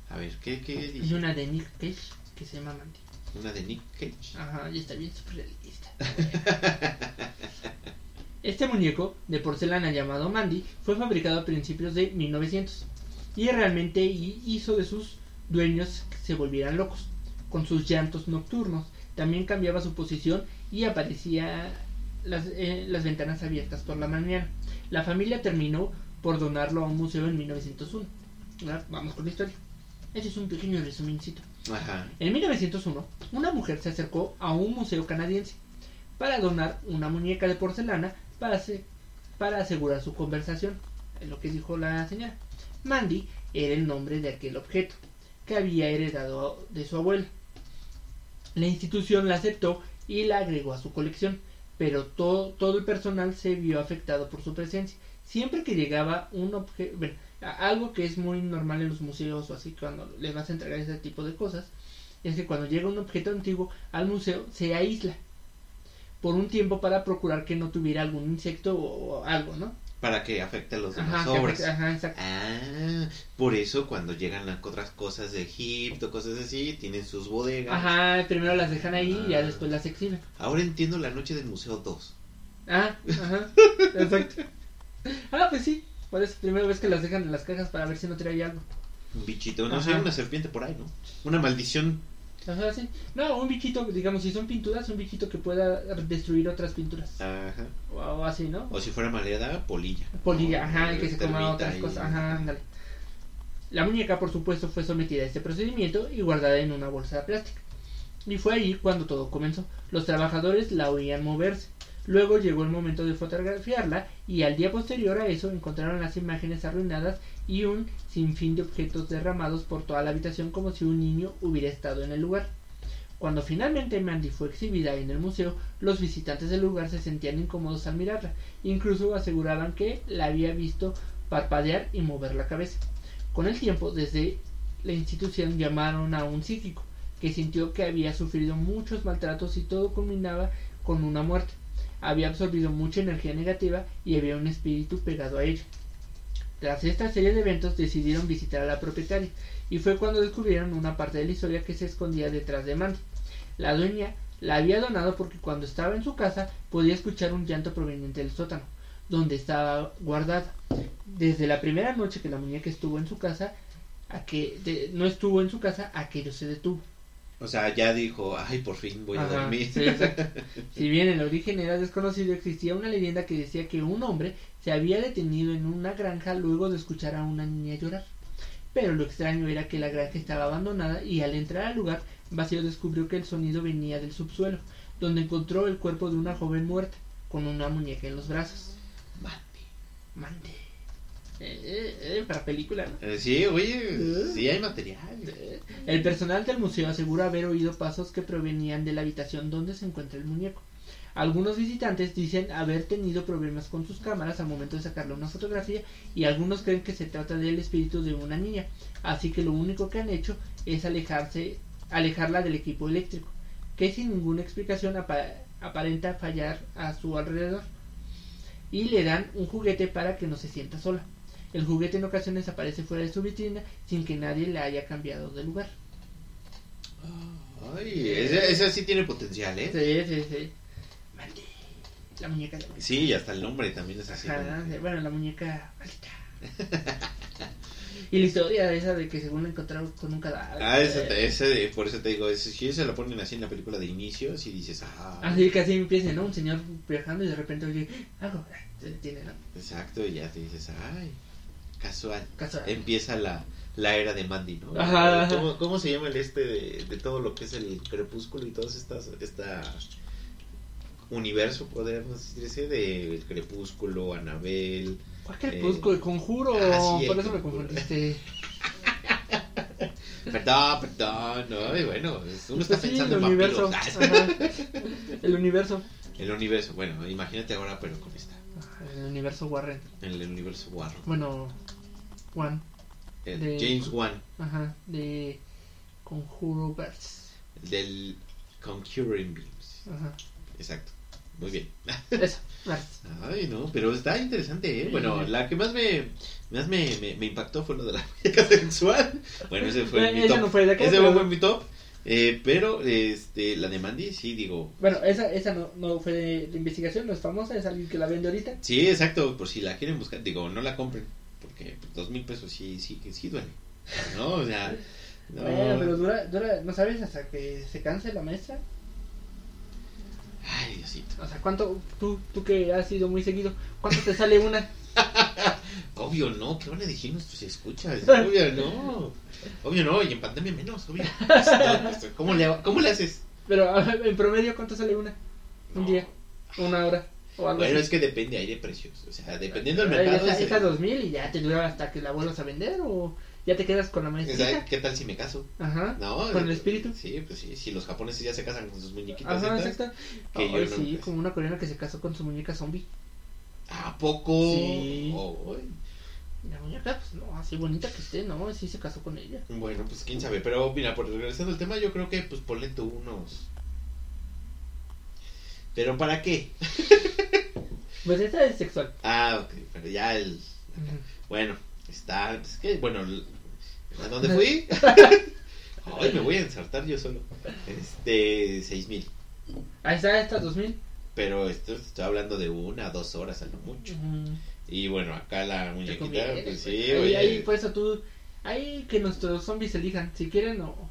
A ver, ¿qué, qué dice? una de Nick Cage que se llama Mandy. Una de Nick Cage. Ajá, y está bien súper realista. [laughs] Este muñeco de porcelana llamado Mandy fue fabricado a principios de 1900 y realmente hi- hizo de sus dueños que se volvieran locos. Con sus llantos nocturnos, también cambiaba su posición y aparecía las, eh, las ventanas abiertas por la mañana. La familia terminó por donarlo a un museo en 1901. Ahora Vamos con la historia. Este es un pequeño resumincito. Ajá. En 1901, una mujer se acercó a un museo canadiense para donar una muñeca de porcelana para, ase- para asegurar su conversación. Es lo que dijo la señora. Mandy era el nombre de aquel objeto que había heredado de su abuela. La institución la aceptó y la agregó a su colección, pero todo, todo el personal se vio afectado por su presencia. Siempre que llegaba un objeto, algo que es muy normal en los museos o así cuando les vas a entregar ese tipo de cosas, es que cuando llega un objeto antiguo al museo se aísla por un tiempo para procurar que no tuviera algún insecto o algo, ¿no? Para que afecte a los demás Ajá, obras. afecte- ajá, exacto. Ah, por eso cuando llegan las otras cosas de Egipto, cosas así, tienen sus bodegas. Ajá, primero las dejan ahí y ya Ah. después las exhiben. Ahora entiendo la noche del Museo 2. Ah, ajá, [laughs] exacto. Ah, pues sí, por eso primero ves que las dejan en las cajas para ver si no trae algo. Un bichito, no sé, una serpiente por ahí, ¿no? Una maldición. Ajá, sí. No, un bichito, digamos, si son pinturas, un bichito que pueda destruir otras pinturas. Ajá. O, o así, ¿no? O si fuera maleada, polilla. Polilla, O ajá, y que se coma otras y- cosas, ajá, ándale. La muñeca, por supuesto, fue sometida a este procedimiento y guardada en una bolsa de plástico. Y fue ahí cuando todo comenzó. Los trabajadores la oían moverse. Luego llegó el momento de fotografiarla y al día posterior a eso encontraron las imágenes arruinadas y un sinfín de objetos derramados por toda la habitación como si un niño hubiera estado en el lugar. Cuando finalmente Mandy fue exhibida en el museo, los visitantes del lugar se sentían incómodos al mirarla. Incluso aseguraban que la había visto parpadear y mover la cabeza. Con el tiempo, desde la institución llamaron a un psíquico, que sintió que había sufrido muchos maltratos y todo culminaba con una muerte. Había absorbido mucha energía negativa y había un espíritu pegado a ella. Tras esta serie de eventos decidieron visitar a la propietaria y fue cuando descubrieron una parte de la historia que se escondía detrás de Mandy. La dueña la había donado porque cuando estaba en su casa podía escuchar un llanto proveniente del sótano, donde estaba guardada. Desde la primera noche que la muñeca estuvo en su casa, a que no estuvo en su casa, aquello se detuvo. O sea, ya dijo, ay, por fin voy a Ajá, dormir. sí. [laughs] Si bien el origen era desconocido, existía una leyenda que decía que un hombre se había detenido en una granja luego de escuchar a una niña llorar. Pero lo extraño era que la granja estaba abandonada y al entrar al lugar, Vacío descubrió que el sonido venía del subsuelo, donde encontró el cuerpo de una joven muerta, con una muñeca en los brazos. Mande. Mande. Eh, eh, eh, para película, ¿no? Eh, sí, oye, ¿Eh? sí hay material. El personal del museo asegura haber oído pasos que provenían de la habitación donde se encuentra el muñeco. Algunos visitantes dicen haber tenido problemas con sus cámaras al momento de sacarle una fotografía y algunos creen que se trata del espíritu de una niña, así que lo único que han hecho es alejarse, alejarla del equipo eléctrico, que sin ninguna explicación apa- aparenta fallar a su alrededor. Y le dan un juguete para que no se sienta sola. El juguete en ocasiones aparece fuera de su vitrina sin que nadie le haya cambiado de lugar. Ay, esa, esa sí tiene potencial, ¿eh? Sí, sí, sí. Maldita. La muñeca de Sí, y hasta el nombre también es así. Ajá, bueno, la muñeca maldita. y la historia esa de que según la encontraron con un cadáver. Ah, ese, ese, por eso te digo, si se lo ponen así en la película de inicio, si dices, ah, Así que así empieza, ¿no? Un señor viajando y de repente oye algo. ah, Se detiene, ¿no? exacto, y ya te dices, ay, casual. Casual. Empieza la, la era de Mandy, ¿no? Ajá, ajá. ¿Cómo, cómo se llama el este de, de todo lo que es el crepúsculo y todo estas, esta universo, podríamos decirse, del crepúsculo, Anabel? ¿Cuál crepúsculo? El conjuro. ah, sí, Por el eso me confundiste. [laughs] Perdón, perdón, no, y bueno, uno está sí, pensando el en universo. [laughs] El universo. El universo, bueno, imagínate ahora, pero con esta, El universo Warren. en el universo Warren. Bueno, Juan. El de- James Wan, Ajá. De Conjuro Verse. del Conjuring Beams. Ajá. Exacto, muy bien. Eso. [laughs] Ay, no, pero está interesante, ¿eh? Bueno, la que más me, más me, me, me impactó fue lo de la [laughs] muñeca sexual. Bueno, ese fue mi top. no fue ese pero- fue mi top. Eh, pero este, la de Mandy, sí, digo. Bueno, esa, esa no, no fue de, de investigación, no es famosa, es alguien que la vende ahorita. Sí, exacto, por si la quieren buscar. Digo, no la compren, pues, dos mil pesos sí, sí, sí duele. [laughs] ¿No? O sea. No. Bueno, pero dura, dura, ¿no sabes hasta que se canse la maestra? Ay, Diosito. O sea, ¿cuánto, tú, tú que has ido muy seguido, cuánto te sale una? [laughs] Obvio no, ¿qué van a decir nuestros escuchas? [laughs] Obvio no. Obvio no, y en pandemia menos, obvio. ¿Cómo le, cómo le haces? Pero en promedio, ¿cuánto sale una? Un No. día, una hora, Bueno, así. es que depende, hay de precios. O sea, dependiendo del mercado. esa, es- esa 2000 y ya te dura hasta que la vuelvas a vender o ya te quedas con la sea, ¿Qué tal si me caso? Ajá. No, ¿Con el eh, espíritu? Sí, pues sí, si los japoneses ya se casan con sus muñequitas. Ajá, exacto. que yo Ay, no, sí, pues. como una coreana que se casó con su muñeca zombie. ¿A poco? Sí. Oh. La muñeca, pues no, así bonita que esté, no, sí se casó con ella. Bueno, pues quién sabe. Pero mira, por regresando al tema, yo creo que pues ponle tú unos. ¿Pero para qué? [laughs] Pues esa es sexual. Ah, ok, pero ya el. Bueno, está. Es que, bueno, ¿a dónde fui? [laughs] [laughs] Ay, me voy a ensartar yo solo. Este, seis mil. Ahí está, esta 2000. Pero esto estoy hablando de una, dos horas a lo mucho. Y bueno, acá la muñequita, pues sí, ahí, oye. ahí, por eso tú. Ahí que nuestros zombies elijan, si quieren o.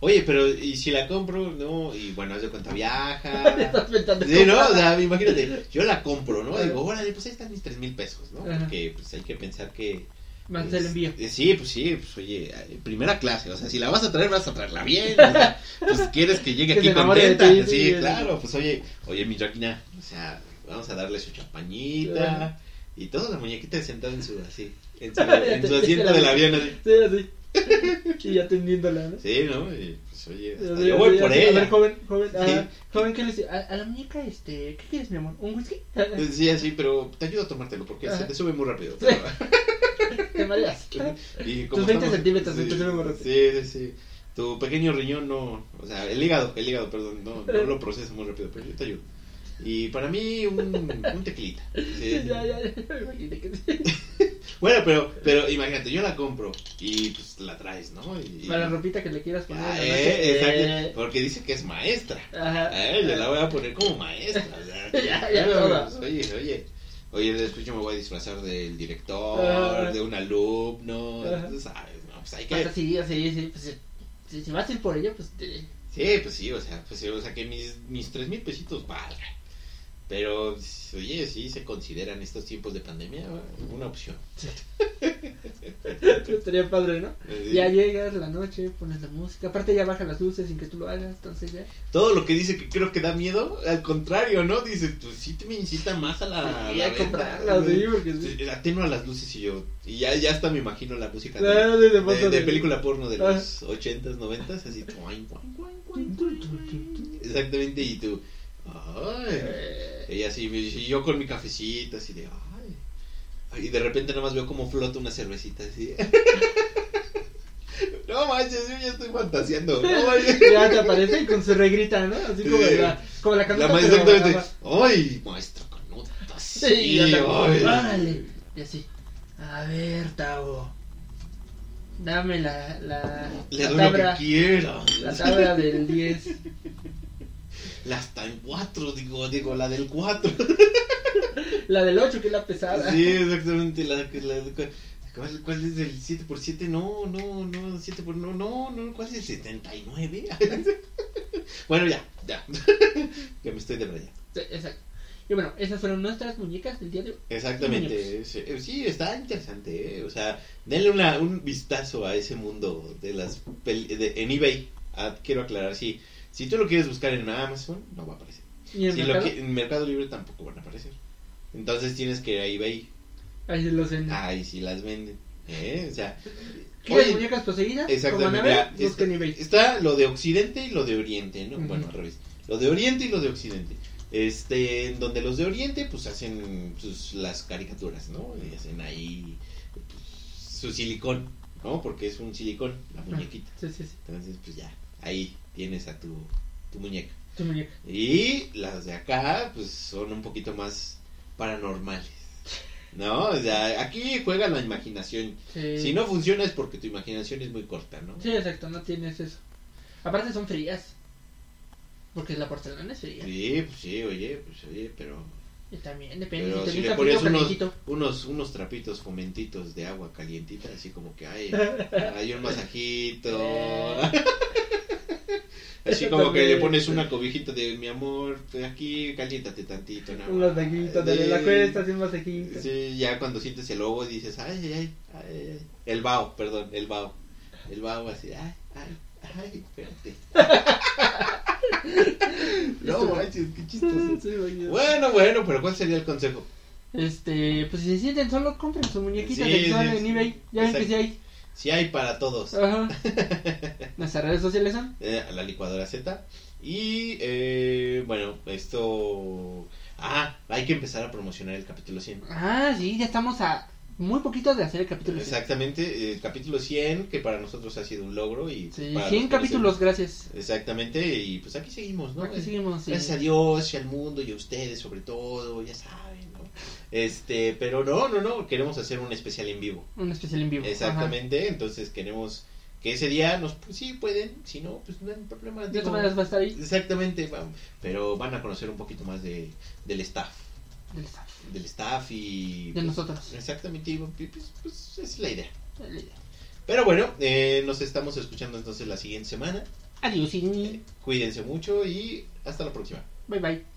Oye, pero ¿y si la compro? No, y bueno, haz de cuenta viaja. [laughs] Estás pensando Sí, ¿no? O sea, imagínate, yo la compro, ¿no? Digo, órale, pues ahí están mis tres mil pesos, ¿no? Ajá. Porque pues hay que pensar que... Más pues, el envío. eh, Sí, pues sí, pues oye, eh, primera clase, o sea, si la vas a traer, vas a traerla bien, o sea, pues quieres que llegue [laughs] Que aquí contenta, ti, sí, claro, pues oye, oye, mi Joaquina, o sea, vamos a darle su champañita, Ajá. y toda la muñequita sentada en su, así, en su, [laughs] en su asiento del avión, así. Sí, así. [laughs] y atendiéndola, ¿no? Sí, ¿no? Y, pues oye, hasta yo voy por ella. A ver, joven, joven, Sí. ah, joven, ¿qué le dice? A, a la muñeca, este, ¿qué quieres, mi amor? ¿Un whisky? Sí, así, pero te ayudo a tomártelo porque se te sube muy rápido. Sí. [laughs] Te mareas. [laughs] Y Tus 20 centímetros, sí, se te sube muy rápido. Sí, sí, sí. Tu pequeño riñón no, o sea, el hígado, el hígado, perdón, no, no lo procesa muy rápido, pero yo te ayudo. Y para mí un, un tequilita. [laughs] sí. ya, ya, ya, me imaginé que sí. [laughs] Bueno, pero, pero imagínate, yo la compro y pues la traes, ¿no? Y, Para la ropita que le quieras poner. Ah, eh, noche. exacto, Eh, porque dice que es maestra. Ajá. Eh, yo la voy a poner como maestra. o sea, [laughs] Ya, ya, pues, toda. Oye, oye. Oye, después yo me voy a disfrazar del director, de un alumno, tú sabes, ¿no? Pues hay Pues que... sí, sí, pues, si, si vas a ir por ella, pues te... Sí, pues sí, o sea, pues o sea que mis, mis tres mil pesitos valgan. Pero, oye, sí se consideran estos tiempos de pandemia una opción. [laughs] Estaría padre, ¿no? Eh, Ya llegas la noche, pones la música. Aparte ya bajan las luces sin que tú lo hagas, entonces ya... Todo lo que dice que creo que da miedo, al contrario, ¿no? Dice, pues sí te me incita más a la... Sí, la a venta, comprarla, ¿no? sí, porque sí. Sí, Atenúa las luces y yo, y ya, ya hasta me imagino la música de, Ah, película porno de Ah. los ochentas, noventas, así, [laughs] exactamente, y tú, ay, Y así, y yo con mi cafecito, así de, ay, y de repente nada más veo como flota una cervecita, así, [laughs] no manches, yo ya estoy fantaseando, no [laughs] manches. ya te aparece y con su regrita, ¿no? Así como Sí. la, como la La maestra exactamente, ay, maestro Canuto, Sí, sí, órale. Y así, a ver, Tavo, dame la, la, le la doy lo tabla, que quiera, la tabla del 10. La está en cuatro, digo, digo, la del cuatro. [laughs] La del 8, que es la pesada. Sí, exactamente. La, la, ¿cuál, ¿Cuál es el 7 por 7 No, no, no, 7 por no, no, no, ¿cuál es el 79? [laughs] bueno, ya, ya. [laughs] que me estoy debrayando. Sí, exacto. Y bueno, esas fueron nuestras muñecas del día de hoy. Exactamente. Sí, sí, está interesante, ¿eh? O sea, denle una, un vistazo a ese mundo de las pel- de, en eBay. Ah, quiero aclarar, sí. Si tú lo quieres buscar en Amazon, no va a aparecer. Y en Si el lo mercado, qui- en Mercado Libre tampoco van a aparecer. Entonces tienes que ir a eBay. ahí los en... Ay, si las venden. ¿eh? O sea, ¿Quieres oye, muñecas poseídas? Exactamente. Mira, eBay. está lo de Occidente y lo de Oriente, ¿no? Bueno, al revés. Lo de Oriente y lo de Occidente. Este, en donde los de Oriente, pues hacen sus, las caricaturas, ¿no? Y hacen ahí pues, su silicón, ¿no? Porque es un silicón, la muñequita. Sí, sí, sí. Entonces, pues ya, ahí tienes a tu, tu muñeca. Tu muñeca. Y las de acá, pues son un poquito más paranormales. ¿No? O sea, aquí juega la imaginación. Sí. Si no funciona es porque tu imaginación es muy corta, ¿no? Sí, exacto, no tienes eso. Aparte son frías. Porque la porcelana es fría. Sí, pues sí, oye, pues oye, pero... Y también depende Pero si si le pones unos, unos, unos trapitos fomentitos de agua calientita, así como que hay, [laughs] hay un masajito. Así como que le pones una cobijita de mi amor, pues aquí caliéntate tantito. nada Un más". masajito, de Sí. la cuesta, así un masajito. Sí, ya cuando sientes el lobo dices, ay, ay, ay, ay, ay". el bao, perdón, el bao. El bao así, ay, ay, ay, espérate. [laughs] no manches, qué chistoso. Sí. Bueno, bueno, pero ¿cuál sería el consejo? Este, pues si se sienten solo, compren sus muñequitas Sí, sexuales sí, en sí. eBay. Ya ven que sí hay. Si hay para todos. Ajá. [laughs] Nuestras redes sociales son. eh, la licuadora Z. Y eh, bueno, esto. Ah, hay que empezar a promocionar el capítulo 100. Ah, sí, ya estamos a muy poquito de hacer el capítulo. cien. Exactamente, el capítulo 100, que para nosotros ha sido un logro. y Sí, para 100 los que capítulos, gracias. Exactamente, y pues aquí seguimos, ¿no? Aquí seguimos. sí. Gracias a Dios y al mundo y a ustedes sobre todo, ya saben. Este, pero no, no, no, queremos hacer un especial en vivo. Un especial en vivo. Exactamente, entonces queremos que ese día nos, pues sí pueden, si no, pues no hay problema. De todas va a estar ahí. Exactamente, pero van a conocer un poquito más de, del staff, Del staff. del staff y... De pues, nosotros. Exactamente, y, pues, pues, esa es la idea. La idea. Pero bueno, eh, nos estamos escuchando entonces la siguiente semana. Adiós. Eh, cuídense mucho y hasta la próxima. Bye bye.